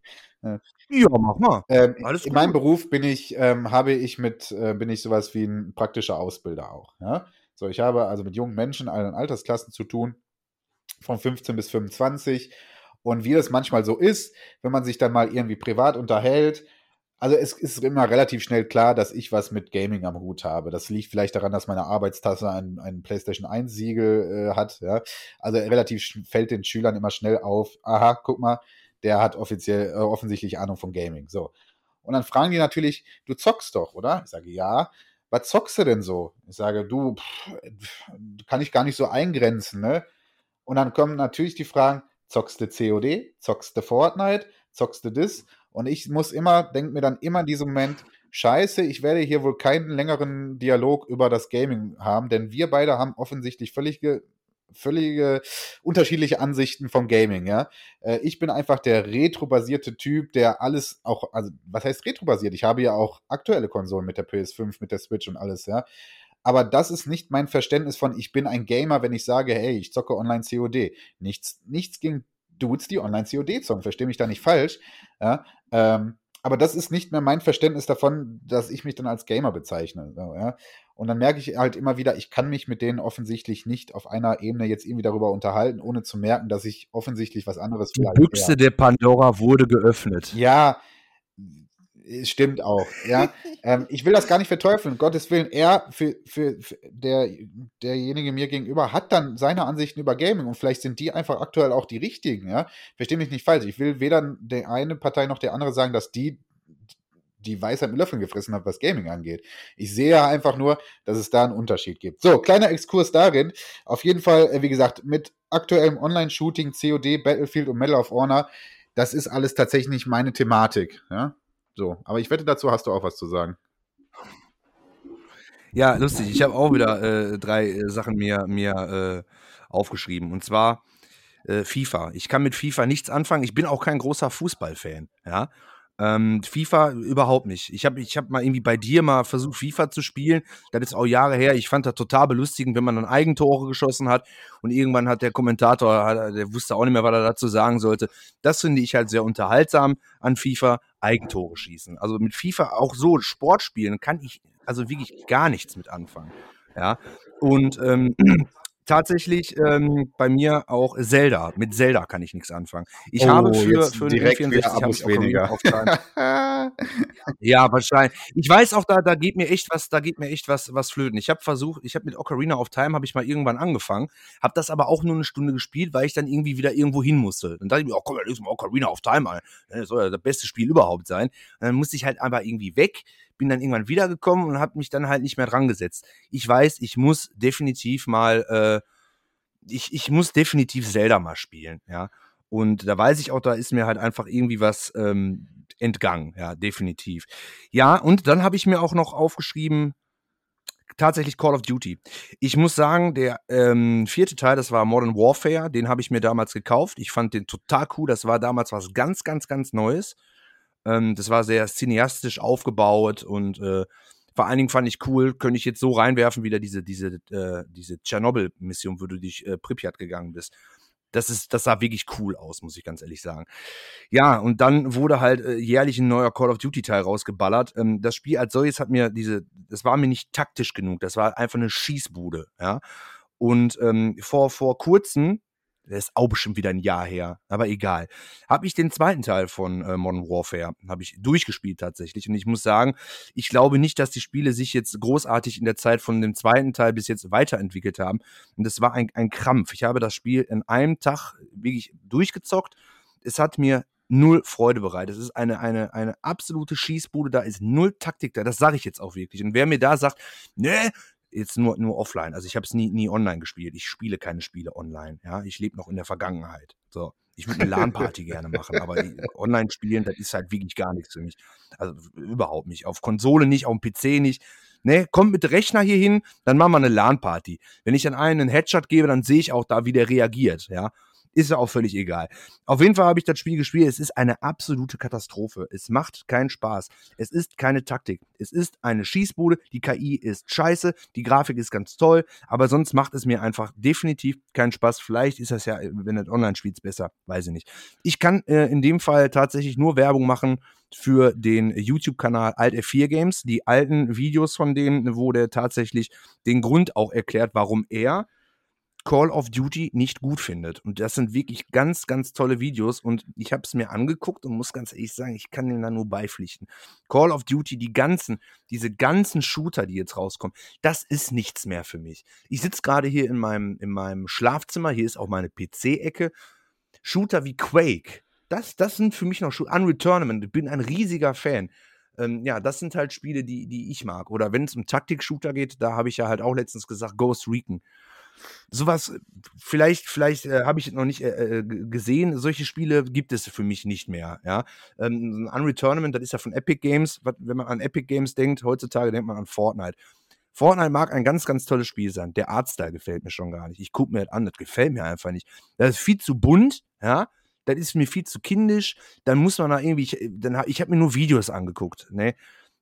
Ja, mach mal. Ähm, Alles in meinem Beruf bin ich, ähm, habe ich mit, äh, bin ich sowas wie ein praktischer Ausbilder auch. Ja? So, ich habe also mit jungen Menschen allen Altersklassen zu tun, von 15 bis 25. Und wie das manchmal so ist, wenn man sich dann mal irgendwie privat unterhält, also es ist immer relativ schnell klar, dass ich was mit Gaming am Hut habe. Das liegt vielleicht daran, dass meine Arbeitstasse ein, ein PlayStation 1 Siegel äh, hat. Ja? Also relativ fällt den Schülern immer schnell auf, aha, guck mal, der hat offiziell, äh, offensichtlich Ahnung von Gaming. So. Und dann fragen die natürlich, du zockst doch, oder? Ich sage, ja. Was zockst du denn so? Ich sage, du, pff, kann ich gar nicht so eingrenzen, ne? Und dann kommen natürlich die Fragen, zockst du COD? Zockst du Fortnite? Zockst du das? Und ich muss immer, denke mir dann immer in diesem Moment, scheiße, ich werde hier wohl keinen längeren Dialog über das Gaming haben, denn wir beide haben offensichtlich völlig völlige unterschiedliche Ansichten vom Gaming, ja. Äh, ich bin einfach der retro-basierte Typ, der alles auch, also was heißt retro-basiert? Ich habe ja auch aktuelle Konsolen mit der PS5, mit der Switch und alles, ja. Aber das ist nicht mein Verständnis von, ich bin ein Gamer, wenn ich sage, hey, ich zocke online COD. Nichts, nichts gegen Dudes, die online COD zocken, verstehe mich da nicht falsch. Ja, ähm, aber das ist nicht mehr mein Verständnis davon, dass ich mich dann als Gamer bezeichne. So, ja. Und dann merke ich halt immer wieder, ich kann mich mit denen offensichtlich nicht auf einer Ebene jetzt irgendwie darüber unterhalten, ohne zu merken, dass ich offensichtlich was anderes Die Büchse der Pandora wurde geöffnet. Ja, Stimmt auch, ja. ähm, ich will das gar nicht verteufeln, um Gottes Willen. Er, für, für, für, der, derjenige mir gegenüber, hat dann seine Ansichten über Gaming und vielleicht sind die einfach aktuell auch die richtigen, ja. Verstehe mich nicht falsch. Ich will weder der eine Partei noch der andere sagen, dass die die Weisheit mit Löffeln gefressen hat, was Gaming angeht. Ich sehe einfach nur, dass es da einen Unterschied gibt. So, kleiner Exkurs darin. Auf jeden Fall, äh, wie gesagt, mit aktuellem Online-Shooting, COD, Battlefield und Medal of Honor, das ist alles tatsächlich nicht meine Thematik, ja. So, aber ich wette, dazu hast du auch was zu sagen. Ja, lustig. Ich habe auch wieder äh, drei äh, Sachen mir, mir äh, aufgeschrieben. Und zwar äh, FIFA. Ich kann mit FIFA nichts anfangen. Ich bin auch kein großer Fußballfan. Ja. Ähm, FIFA überhaupt nicht. Ich habe ich hab mal irgendwie bei dir mal versucht, FIFA zu spielen. Das ist auch Jahre her. Ich fand das total belustigend, wenn man dann Eigentore geschossen hat und irgendwann hat der Kommentator, der wusste auch nicht mehr, was er dazu sagen sollte. Das finde ich halt sehr unterhaltsam an FIFA, Eigentore schießen. Also mit FIFA auch so Sport spielen kann ich also wirklich gar nichts mit anfangen. Ja. Und ähm, tatsächlich ähm, bei mir auch Zelda. Mit Zelda kann ich nichts anfangen. Ich oh, habe für, für direkt 64 habe ich weniger. ja, wahrscheinlich. Ich weiß auch, da, da geht mir echt was, da geht mir echt was, was flöten. Ich habe versucht, ich habe mit Ocarina of Time habe ich mal irgendwann angefangen, habe das aber auch nur eine Stunde gespielt, weil ich dann irgendwie wieder irgendwo hin musste. Dann dachte ich mir, oh komm, dann mal Ocarina of Time an. Das soll ja das beste Spiel überhaupt sein. Und dann musste ich halt einfach irgendwie weg bin dann irgendwann wiedergekommen und habe mich dann halt nicht mehr dran gesetzt. Ich weiß, ich muss definitiv mal, äh, ich, ich muss definitiv Zelda mal spielen, ja. Und da weiß ich auch, da ist mir halt einfach irgendwie was ähm, entgangen, ja, definitiv. Ja, und dann habe ich mir auch noch aufgeschrieben, tatsächlich Call of Duty. Ich muss sagen, der ähm, vierte Teil, das war Modern Warfare, den habe ich mir damals gekauft. Ich fand den total cool. Das war damals was ganz, ganz, ganz Neues. Ähm, das war sehr cineastisch aufgebaut und äh, vor allen Dingen fand ich cool, könnte ich jetzt so reinwerfen, wieder diese, diese, äh, diese Tschernobyl-Mission, wo du durch äh, Pripyat gegangen bist. Das, ist, das sah wirklich cool aus, muss ich ganz ehrlich sagen. Ja, und dann wurde halt äh, jährlich ein neuer Call of Duty-Teil rausgeballert. Ähm, das Spiel als solches hat mir diese, das war mir nicht taktisch genug, das war einfach eine Schießbude, ja. Und ähm, vor, vor kurzem, das ist auch bestimmt wieder ein Jahr her, aber egal. Habe ich den zweiten Teil von äh, Modern Warfare, habe ich durchgespielt tatsächlich. Und ich muss sagen, ich glaube nicht, dass die Spiele sich jetzt großartig in der Zeit von dem zweiten Teil bis jetzt weiterentwickelt haben. Und das war ein, ein Krampf. Ich habe das Spiel in einem Tag wirklich durchgezockt. Es hat mir null Freude bereitet. Es ist eine, eine, eine absolute Schießbude, da ist null Taktik da. Das sage ich jetzt auch wirklich. Und wer mir da sagt, ne, jetzt nur, nur offline. Also ich habe es nie, nie online gespielt. Ich spiele keine Spiele online. Ja, ich lebe noch in der Vergangenheit. So. Ich würde eine LAN-Party gerne machen, aber online spielen, das ist halt wirklich gar nichts für mich. Also überhaupt nicht. Auf Konsole nicht, auf dem PC nicht. Ne, kommt mit Rechner hier hin, dann machen wir eine LAN-Party. Wenn ich dann einen einen Headshot gebe, dann sehe ich auch da, wie der reagiert. Ja, ist ja auch völlig egal. Auf jeden Fall habe ich das Spiel gespielt. Es ist eine absolute Katastrophe. Es macht keinen Spaß. Es ist keine Taktik. Es ist eine Schießbude. Die KI ist scheiße. Die Grafik ist ganz toll. Aber sonst macht es mir einfach definitiv keinen Spaß. Vielleicht ist das ja, wenn du online spielst, besser. Weiß ich nicht. Ich kann äh, in dem Fall tatsächlich nur Werbung machen für den YouTube-Kanal Alt F4 Games. Die alten Videos von dem, wo der tatsächlich den Grund auch erklärt, warum er Call of Duty nicht gut findet. Und das sind wirklich ganz, ganz tolle Videos. Und ich habe es mir angeguckt und muss ganz ehrlich sagen, ich kann denen da nur beipflichten. Call of Duty, die ganzen, diese ganzen Shooter, die jetzt rauskommen, das ist nichts mehr für mich. Ich sitze gerade hier in meinem, in meinem Schlafzimmer, hier ist auch meine PC-Ecke. Shooter wie Quake, das, das sind für mich noch Shooter. Unreal Tournament, ich bin ein riesiger Fan. Ähm, ja, das sind halt Spiele, die, die ich mag. Oder wenn es um Taktik-Shooter geht, da habe ich ja halt auch letztens gesagt, Ghost Recon sowas, vielleicht, vielleicht äh, habe ich noch nicht äh, äh gesehen. Solche Spiele gibt es für mich nicht mehr. Ja, ähm, Unreal Tournament, das ist ja von Epic Games. Wenn man an Epic Games denkt, heutzutage denkt man an Fortnite. Fortnite mag ein ganz, ganz tolles Spiel sein. Der Artstyle gefällt mir schon gar nicht. Ich gucke mir das an, das gefällt mir einfach nicht. Das ist viel zu bunt, ja. Das ist mir viel zu kindisch. Dann muss man da irgendwie, ich, dann, ich habe mir nur Videos angeguckt, ne.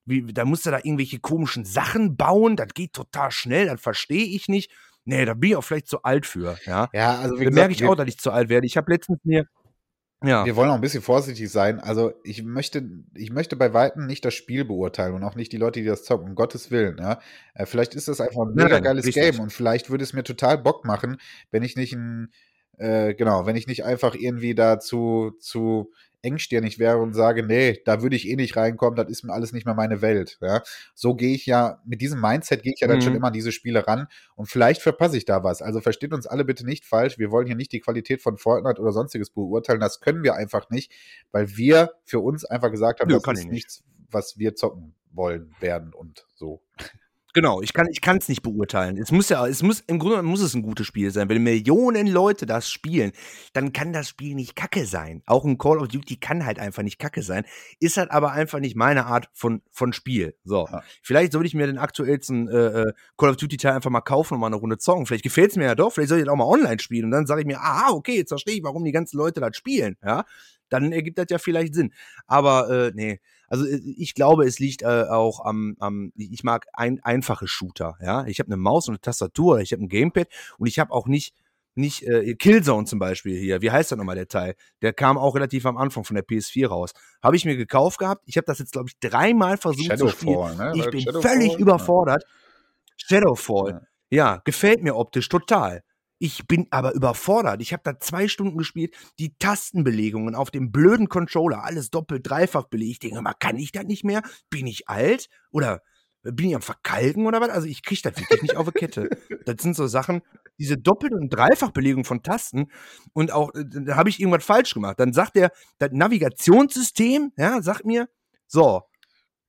Da musst du da irgendwelche komischen Sachen bauen, das geht total schnell, das verstehe ich nicht. Nee, da bin ich auch vielleicht zu alt für. Ja, ja also wie da merke ich auch, dass ich zu alt werde. Ich habe letztens mir. Ja. Wir wollen auch ein bisschen vorsichtig sein. Also ich möchte, ich möchte bei Weitem nicht das Spiel beurteilen und auch nicht die Leute, die das zocken, um Gottes Willen. Ja? Äh, vielleicht ist das einfach ein mega geiles Game und vielleicht würde es mir total Bock machen, wenn ich nicht ein, äh, genau, wenn ich nicht einfach irgendwie dazu zu engstirnig wäre und sage, nee, da würde ich eh nicht reinkommen, das ist mir alles nicht mehr meine Welt. Ja? So gehe ich ja, mit diesem Mindset gehe ich ja dann schon Mhm. immer an diese Spiele ran und vielleicht verpasse ich da was. Also versteht uns alle bitte nicht falsch, wir wollen hier nicht die Qualität von Fortnite oder sonstiges beurteilen, das können wir einfach nicht, weil wir für uns einfach gesagt haben, Nö, das ist ich nicht. nichts, was wir zocken wollen, werden und so. Genau, ich kann ich kann's nicht beurteilen. Es muss ja es muss im Grunde muss es ein gutes Spiel sein. Wenn Millionen Leute das spielen, dann kann das Spiel nicht kacke sein. Auch ein Call of Duty kann halt einfach nicht kacke sein. Ist halt aber einfach nicht meine Art von von Spiel. So. Ja. Vielleicht sollte ich mir den aktuellsten äh, äh, Call of Duty Teil einfach mal kaufen und mal eine Runde zocken. Vielleicht gefällt's mir ja doch, vielleicht soll ich das auch mal online spielen und dann sage ich mir, aha, okay, jetzt verstehe ich, warum die ganzen Leute das spielen, ja? Dann ergibt das ja vielleicht Sinn. Aber äh, nee, also äh, ich glaube, es liegt äh, auch am, am ich mag ein, einfache Shooter, ja. Ich habe eine Maus und eine Tastatur, ich habe ein Gamepad und ich habe auch nicht nicht äh, Killzone zum Beispiel hier. Wie heißt der nochmal der Teil? Der kam auch relativ am Anfang von der PS4 raus. Habe ich mir gekauft gehabt. Ich habe das jetzt glaube ich dreimal versucht zu spielen. Shadowfall, ne? Ich bin Shadowfall? völlig Ja. überfordert. Shadowfall. Ja. Ja, gefällt mir optisch total. Ich bin aber überfordert. Ich habe da zwei Stunden gespielt. Die Tastenbelegungen auf dem blöden Controller, alles doppelt, dreifach belegt. Ich denke mal, kann ich das nicht mehr? Bin ich alt? Oder bin ich am Verkalken oder was? Also ich kriege das wirklich nicht auf die Kette. Das sind so Sachen, diese Doppel- und Dreifachbelegung von Tasten und auch, äh, da habe ich irgendwas falsch gemacht. Dann sagt der, das Navigationssystem, ja, sagt mir, so,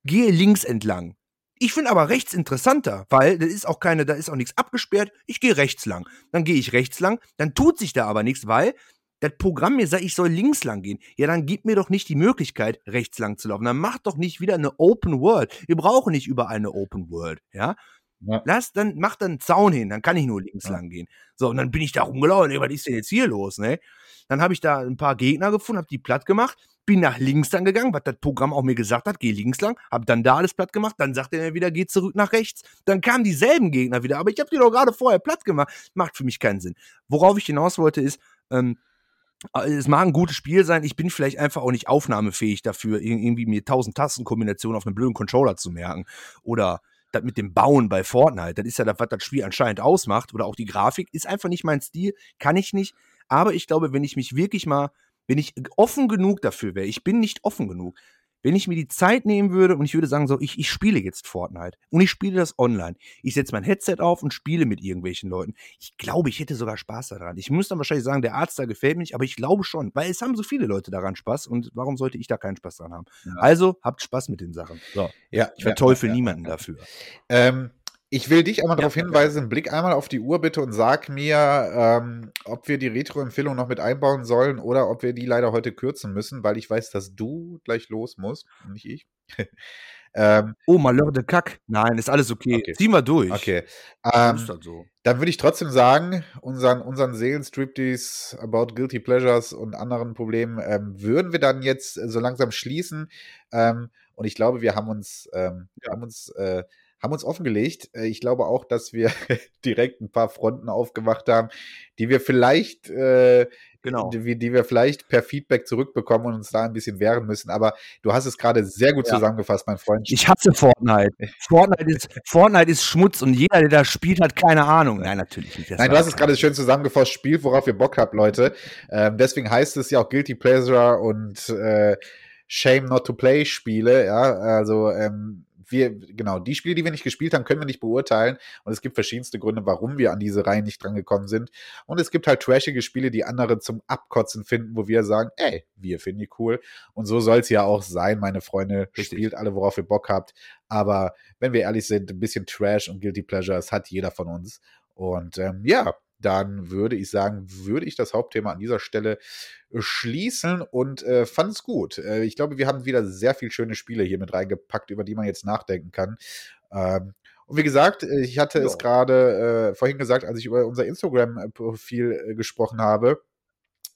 gehe links entlang. Ich finde aber rechts interessanter, weil da ist auch keine, da ist auch nichts abgesperrt. Ich gehe rechts lang. Dann gehe ich rechts lang, dann tut sich da aber nichts, weil das Programm mir sagt, ich soll links lang gehen. Ja, dann gib mir doch nicht die Möglichkeit, rechts lang zu laufen. Dann mach doch nicht wieder eine Open World. Wir brauchen nicht überall eine Open World, ja? Ja. Lass dann, mach dann einen Zaun hin, dann kann ich nur links Ja. lang gehen. So, und dann bin ich da rumgelaufen. Ey, was ist denn jetzt hier los, ne? Dann habe ich da ein paar Gegner gefunden, habe die platt gemacht, bin nach links dann gegangen, was das Programm auch mir gesagt hat, geh links lang, hab dann da alles platt gemacht, dann sagt er mir wieder, geh zurück nach rechts. Dann kamen dieselben Gegner wieder, aber ich habe die doch gerade vorher platt gemacht. Macht für mich keinen Sinn. Worauf ich hinaus wollte ist, ähm, äh, es mag ein gutes Spiel sein, ich bin vielleicht einfach auch nicht aufnahmefähig dafür, ir- irgendwie mir tausend Tastenkombinationen auf einem blöden Controller zu merken. Oder das mit dem Bauen bei Fortnite, das ist ja das, was das Spiel anscheinend ausmacht. Oder auch die Grafik, ist einfach nicht mein Stil, kann ich nicht. Aber ich glaube, wenn ich mich wirklich mal, wenn ich offen genug dafür wäre, ich bin nicht offen genug, wenn ich mir die Zeit nehmen würde und ich würde sagen, so, ich, ich spiele jetzt Fortnite und ich spiele das online. Ich setze mein Headset auf und spiele mit irgendwelchen Leuten. Ich glaube, ich hätte sogar Spaß daran. Ich muss dann wahrscheinlich sagen, der Arzt da gefällt mir nicht, aber ich glaube schon, weil es haben so viele Leute daran Spaß und warum sollte ich da keinen Spaß dran haben? Ja. Also habt Spaß mit den Sachen. So, Ja, ich verteufel ja, ja, niemanden dafür. Ähm, ich will dich einmal Ja, darauf hinweisen, blick einmal auf die Uhr bitte und sag mir, ähm, ob wir die Retro-Empfehlung noch mit einbauen sollen oder ob wir die leider heute kürzen müssen, weil ich weiß, dass du gleich los musst und nicht ich. ähm, Oh, Malheur de Kack. Nein, ist alles okay. Okay. Ziehen wir durch. okay. Dann ist Ähm, das so. dann würde ich trotzdem sagen, unseren, unseren Seelenstriptease about Guilty Pleasures und anderen Problemen ähm, würden wir dann jetzt äh, so langsam schließen. Ähm, und ich glaube, wir haben uns, ähm, Ja. haben uns, äh, haben uns offengelegt. Äh, ich glaube auch, dass wir direkt ein paar Fronten aufgemacht haben, die wir vielleicht, äh, Genau. die, die wir vielleicht per Feedback zurückbekommen und uns da ein bisschen wehren müssen. Aber du hast es gerade sehr gut Ja. zusammengefasst, mein Freund. Ich hasse Fortnite. Fortnite ist, Fortnite ist Schmutz und jeder, der da spielt, hat keine Ahnung. Nein, natürlich nicht. Das Nein, du hast es gerade schön zusammengefasst, spielt, worauf ihr Bock habt, Leute. Ähm, deswegen heißt es ja auch Guilty Pleasure und äh, Shame Not to Play Spiele, ja, also ähm, wir, genau, die Spiele, die wir nicht gespielt haben, können wir nicht beurteilen. Und es gibt verschiedenste Gründe, warum wir an diese Reihen nicht drangekommen sind. Und es gibt halt trashige Spiele, die andere zum Abkotzen finden, wo wir sagen, ey, wir finden die cool. Und so soll es ja auch sein, meine Freunde, Richtig. spielt alle, worauf ihr Bock habt, aber wenn wir ehrlich sind, ein bisschen Trash und Guilty Pleasures hat jeder von uns. Und ähm, ja, dann würde ich sagen, würde ich das Hauptthema an dieser Stelle äh, schließen und äh, fand es gut. Äh, ich glaube, wir haben wieder sehr viel schöne Spiele hier mit reingepackt, über die man jetzt nachdenken kann. Ähm, und wie gesagt, äh, ich hatte Ja. es gerade äh, vorhin gesagt, als ich über unser Instagram-Profil äh, gesprochen habe.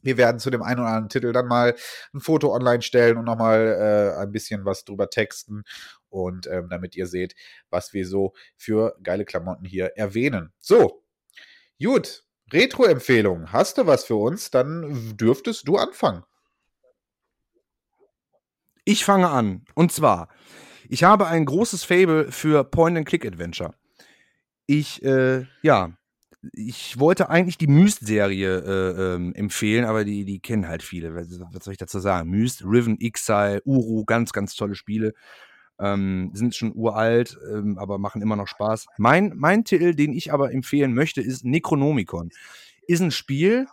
Wir werden zu dem einen oder anderen Titel dann mal ein Foto online stellen und nochmal äh, ein bisschen was drüber texten. Und ähm, damit ihr seht, was wir so für geile Klamotten hier erwähnen. So, gut. Retro-Empfehlung. Hast du was für uns? Dann dürftest du anfangen. Ich fange an. Und zwar, ich habe ein großes Fable für Point-and-Click-Adventure. Ich, äh, ja, ich wollte eigentlich die Myst-Serie äh, ähm, empfehlen, aber die, die kennen halt viele. Was, was soll ich dazu sagen? Myst, Riven, Exile, Uru, ganz, ganz tolle Spiele. Ähm, sind schon uralt, ähm, aber machen immer noch Spaß. Mein, mein Titel, den ich aber empfehlen möchte, ist Necronomicon. Ist ein Spiel,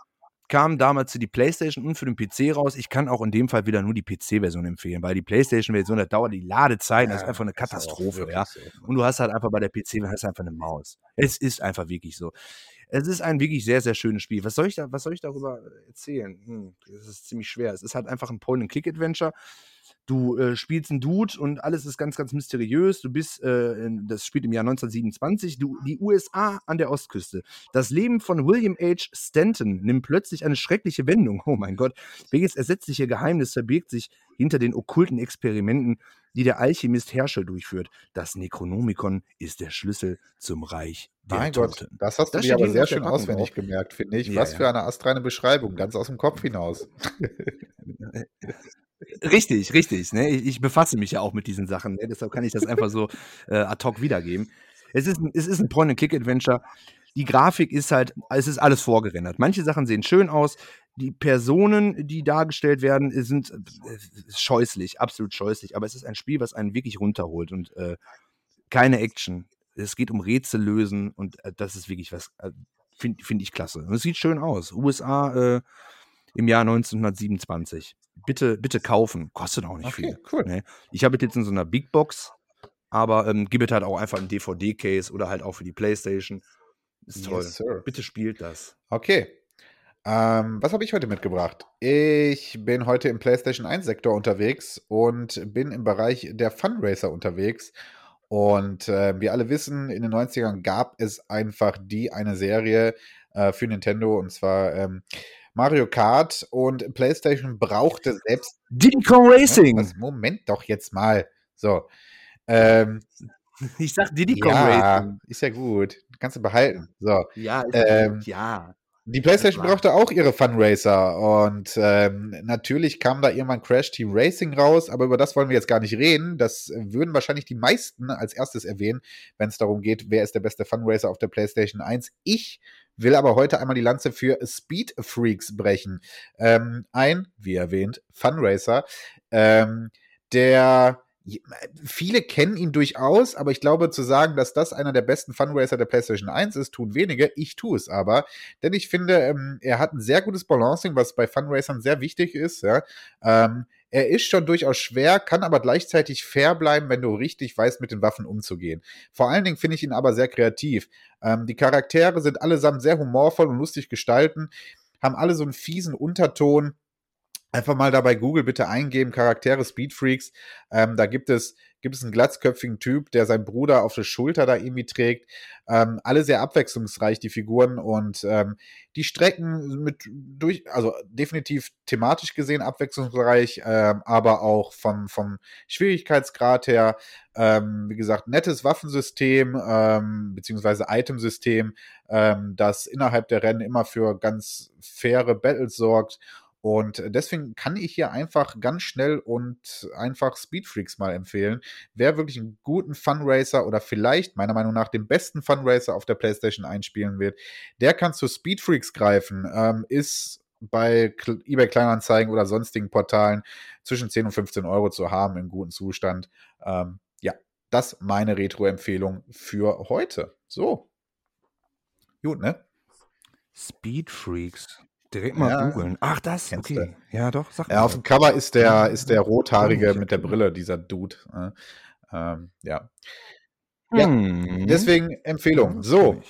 kam damals für die PlayStation und für den PC raus. Ich kann auch in dem Fall wieder nur die PC-Version empfehlen, weil die PlayStation-Version, da dauert die Ladezeit, ja, das ist einfach eine Katastrophe, ja. So. Und du hast halt einfach bei der PC, hast einfach eine Maus. Es ist einfach wirklich so. Es ist ein wirklich sehr, sehr schönes Spiel. Was soll ich, da, was soll ich darüber erzählen? Hm, das ist ziemlich schwer. Es ist halt einfach ein Point-and-Click-Adventure Du äh, spielst einen Dude und alles ist ganz, ganz mysteriös. Du bist, äh, das spielt im Jahr 1927, du, die USA an der Ostküste. Das Leben von William H. Stanton nimmt plötzlich eine schreckliche Wendung. Oh mein Gott. Welches ersetzliche Geheimnis verbirgt sich hinter den okkulten Experimenten, die der Alchemist Herschel durchführt? Das Necronomicon ist der Schlüssel zum Reich der mein Toten. Gott, das hast du das dir aber sehr schön auswendig drauf. gemerkt, finde ich. Ja, Was ja. für eine astreine Beschreibung, ganz aus dem Kopf hinaus. Richtig, richtig. Ne? Ich, ich, befasse mich ja auch mit diesen Sachen. Ne? Deshalb kann ich das einfach so äh, ad hoc wiedergeben. Es ist, es ist ein Point-and-Click-Adventure. Die Grafik ist halt, es ist alles vorgerendert. Manche Sachen sehen schön aus. Die Personen, die dargestellt werden, sind äh, scheußlich, absolut scheußlich. Aber es ist ein Spiel, was einen wirklich runterholt und äh, keine Action. Es geht um Rätsel lösen und äh, das ist wirklich was, äh, finde find ich klasse. Und es sieht schön aus. USA, äh, im Jahr 1927. Bitte, bitte kaufen. Kostet auch nicht okay, viel. Cool. Ne? Ich habe es jetzt in so einer Big Box, aber ähm, gib es halt auch einfach ein DVD-Case oder halt auch für die Playstation. Ist toll. Yes, bitte spielt das. Okay. Ähm, was habe ich heute mitgebracht? Ich bin heute im PlayStation 1-Sektor unterwegs und bin im Bereich der Fundraiser unterwegs. Und äh, wir alle wissen, in den 90ern gab es einfach die eine Serie äh, für Nintendo und zwar ähm, Mario Kart und PlayStation brauchte selbst. Diddy Kong Racing! Was, Moment doch jetzt mal. So. Ähm, ich sag Diddy Kong ja, Racing. Ist ja gut. Kannst du behalten. So. Ja, ähm, ja. Die PlayStation brauchte auch ihre Funracer und ähm, natürlich kam da irgendwann Crash Team Racing raus, aber über das wollen wir jetzt gar nicht reden. Das würden wahrscheinlich die meisten als erstes erwähnen, wenn es darum geht, wer ist der beste Funracer auf der PlayStation 1. Ich will aber heute einmal die Lanze für Speed Freaks brechen. Ähm, ein, wie erwähnt, Funracer, ähm, der viele kennen ihn durchaus, aber ich glaube, zu sagen, dass das einer der besten Funracer der PlayStation 1 ist, tun wenige. Ich tue es aber, denn ich finde, ähm, er hat ein sehr gutes Balancing, was bei Funracern sehr wichtig ist. Ja? Ähm, er ist schon durchaus schwer, kann aber gleichzeitig fair bleiben, wenn du richtig weißt, mit den Waffen umzugehen. Vor allen Dingen finde ich ihn aber sehr kreativ. Ähm, die Charaktere sind allesamt sehr humorvoll und lustig gestalten, haben alle so einen fiesen Unterton. Einfach mal dabei Google bitte eingeben, Charaktere Speedfreaks. Ähm, da gibt es gibt es einen glatzköpfigen Typ, der seinen Bruder auf der Schulter da irgendwie trägt. Ähm, alle sehr abwechslungsreich, die Figuren und ähm, die Strecken mit durch, also definitiv thematisch gesehen abwechslungsreich, ähm, aber auch vom, vom Schwierigkeitsgrad her, ähm, wie gesagt, nettes Waffensystem, ähm, beziehungsweise Itemsystem, ähm, das innerhalb der Rennen immer für ganz faire Battles sorgt und deswegen kann ich hier einfach ganz schnell und einfach Speedfreaks mal empfehlen. Wer wirklich einen guten Funracer oder vielleicht meiner Meinung nach den besten Funracer auf der PlayStation einspielen wird, der kann zu Speedfreaks greifen. Ähm, ist bei eBay Kleinanzeigen oder sonstigen Portalen zwischen 10 und 15 Euro zu haben im guten Zustand. Ähm, ja, das meine Retro-Empfehlung für heute. So. Gut, ne? Speedfreaks. Direkt mal ja, googeln. Ach, das? Okay. Du. Ja, doch. Sag ja, auf dem Cover ist der, ist der rothaarige mit der Brille, dieser Dude. Äh, ähm, ja. Ja, hm. deswegen Empfehlung. So,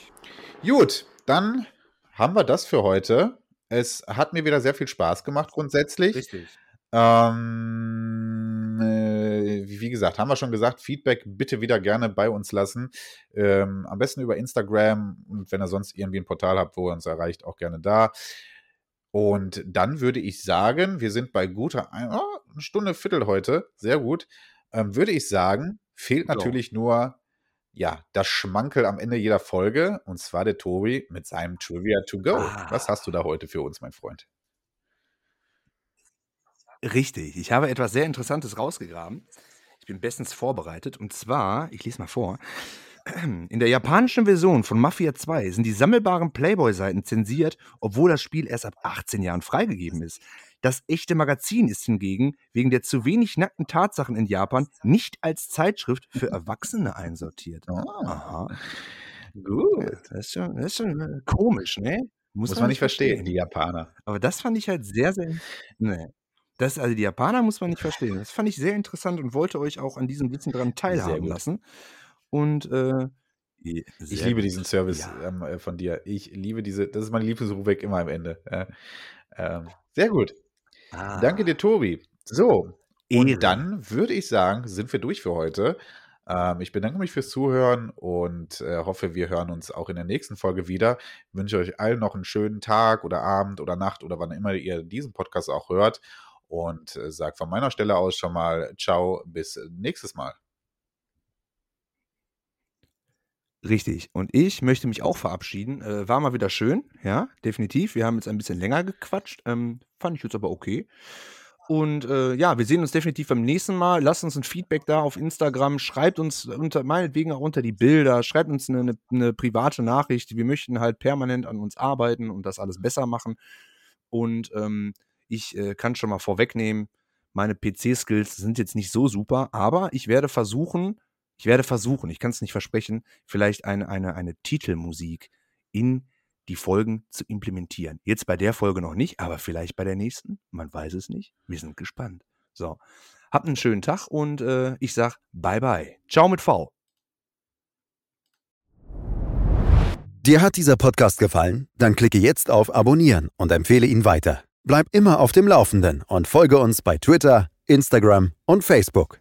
gut, dann haben wir das für heute. Es hat mir wieder sehr viel Spaß gemacht, grundsätzlich. Richtig. Ähm, äh, wie gesagt, haben wir schon gesagt, Feedback bitte wieder gerne bei uns lassen. Ähm, am besten über Instagram und wenn ihr sonst irgendwie ein Portal habt, wo ihr uns erreicht, auch gerne da. Und dann würde ich sagen, wir sind bei guter oh, eine Stunde Viertel heute, sehr gut. Ähm, würde ich sagen, fehlt natürlich so. nur ja, das Schmankel am Ende jeder Folge, und zwar der Tobi mit seinem Trivia to go. Ah. Was hast du da heute für uns, mein Freund? Richtig, ich habe etwas sehr Interessantes rausgegraben. Ich bin bestens vorbereitet. Und zwar, ich lese mal vor, In der japanischen Version von Mafia 2 sind die sammelbaren Playboy-Seiten zensiert, obwohl das Spiel erst ab 18 Jahren freigegeben ist. Das echte Magazin ist hingegen wegen der zu wenig nackten Tatsachen in Japan nicht als Zeitschrift für Erwachsene einsortiert. Oh. Aha. Gut. Das ist schon, das ist schon äh, komisch, ne? Muss, man nicht verstehen, die Japaner. Aber das fand ich halt sehr, sehr. Ne. Das, also die Japaner muss man nicht verstehen. Das fand ich sehr interessant und wollte euch auch an diesem Wissen daran teilhaben lassen. Und äh, je- Ich sehr liebe diesen Service Ja. ähm, äh, von dir. Ich liebe diese, das ist meine Lieblingsrubrik immer am Ende. Ja. Ähm, sehr gut. Ah, Danke dir, Tobi. So, und Ehre. dann würde ich sagen, sind wir durch für heute. Ähm, ich bedanke mich fürs Zuhören und äh, hoffe, wir hören uns auch in der nächsten Folge wieder. Ich wünsche euch allen noch einen schönen Tag oder Abend oder Nacht oder wann immer ihr diesen Podcast auch hört. Und äh, sage von meiner Stelle aus schon mal Ciao, bis nächstes Mal. Richtig. Und ich möchte mich auch verabschieden. Äh, war mal wieder schön, ja, definitiv. Wir haben jetzt ein bisschen länger gequatscht. Ähm, fand ich jetzt aber okay. Und äh, ja, wir sehen uns definitiv beim nächsten Mal. Lasst uns ein Feedback da auf Instagram. Schreibt uns unter, meinetwegen auch unter die Bilder. Schreibt uns eine, eine, eine private Nachricht. Wir möchten halt permanent an uns arbeiten und das alles besser machen. Und ähm, ich äh, kann schon mal vorwegnehmen, meine PC-Skills sind jetzt nicht so super, aber ich werde versuchen, ich werde versuchen, ich kann es nicht versprechen, vielleicht eine, eine, eine Titelmusik in die Folgen zu implementieren. Jetzt bei der Folge noch nicht, aber vielleicht bei der nächsten. Man weiß es nicht. Wir sind gespannt. So, habt einen schönen Tag und äh, ich sag bye bye. Ciao mit V. Dir hat dieser Podcast gefallen? Dann klicke jetzt auf Abonnieren und empfehle ihn weiter. Bleib immer auf dem Laufenden und folge uns bei Twitter, Instagram und Facebook.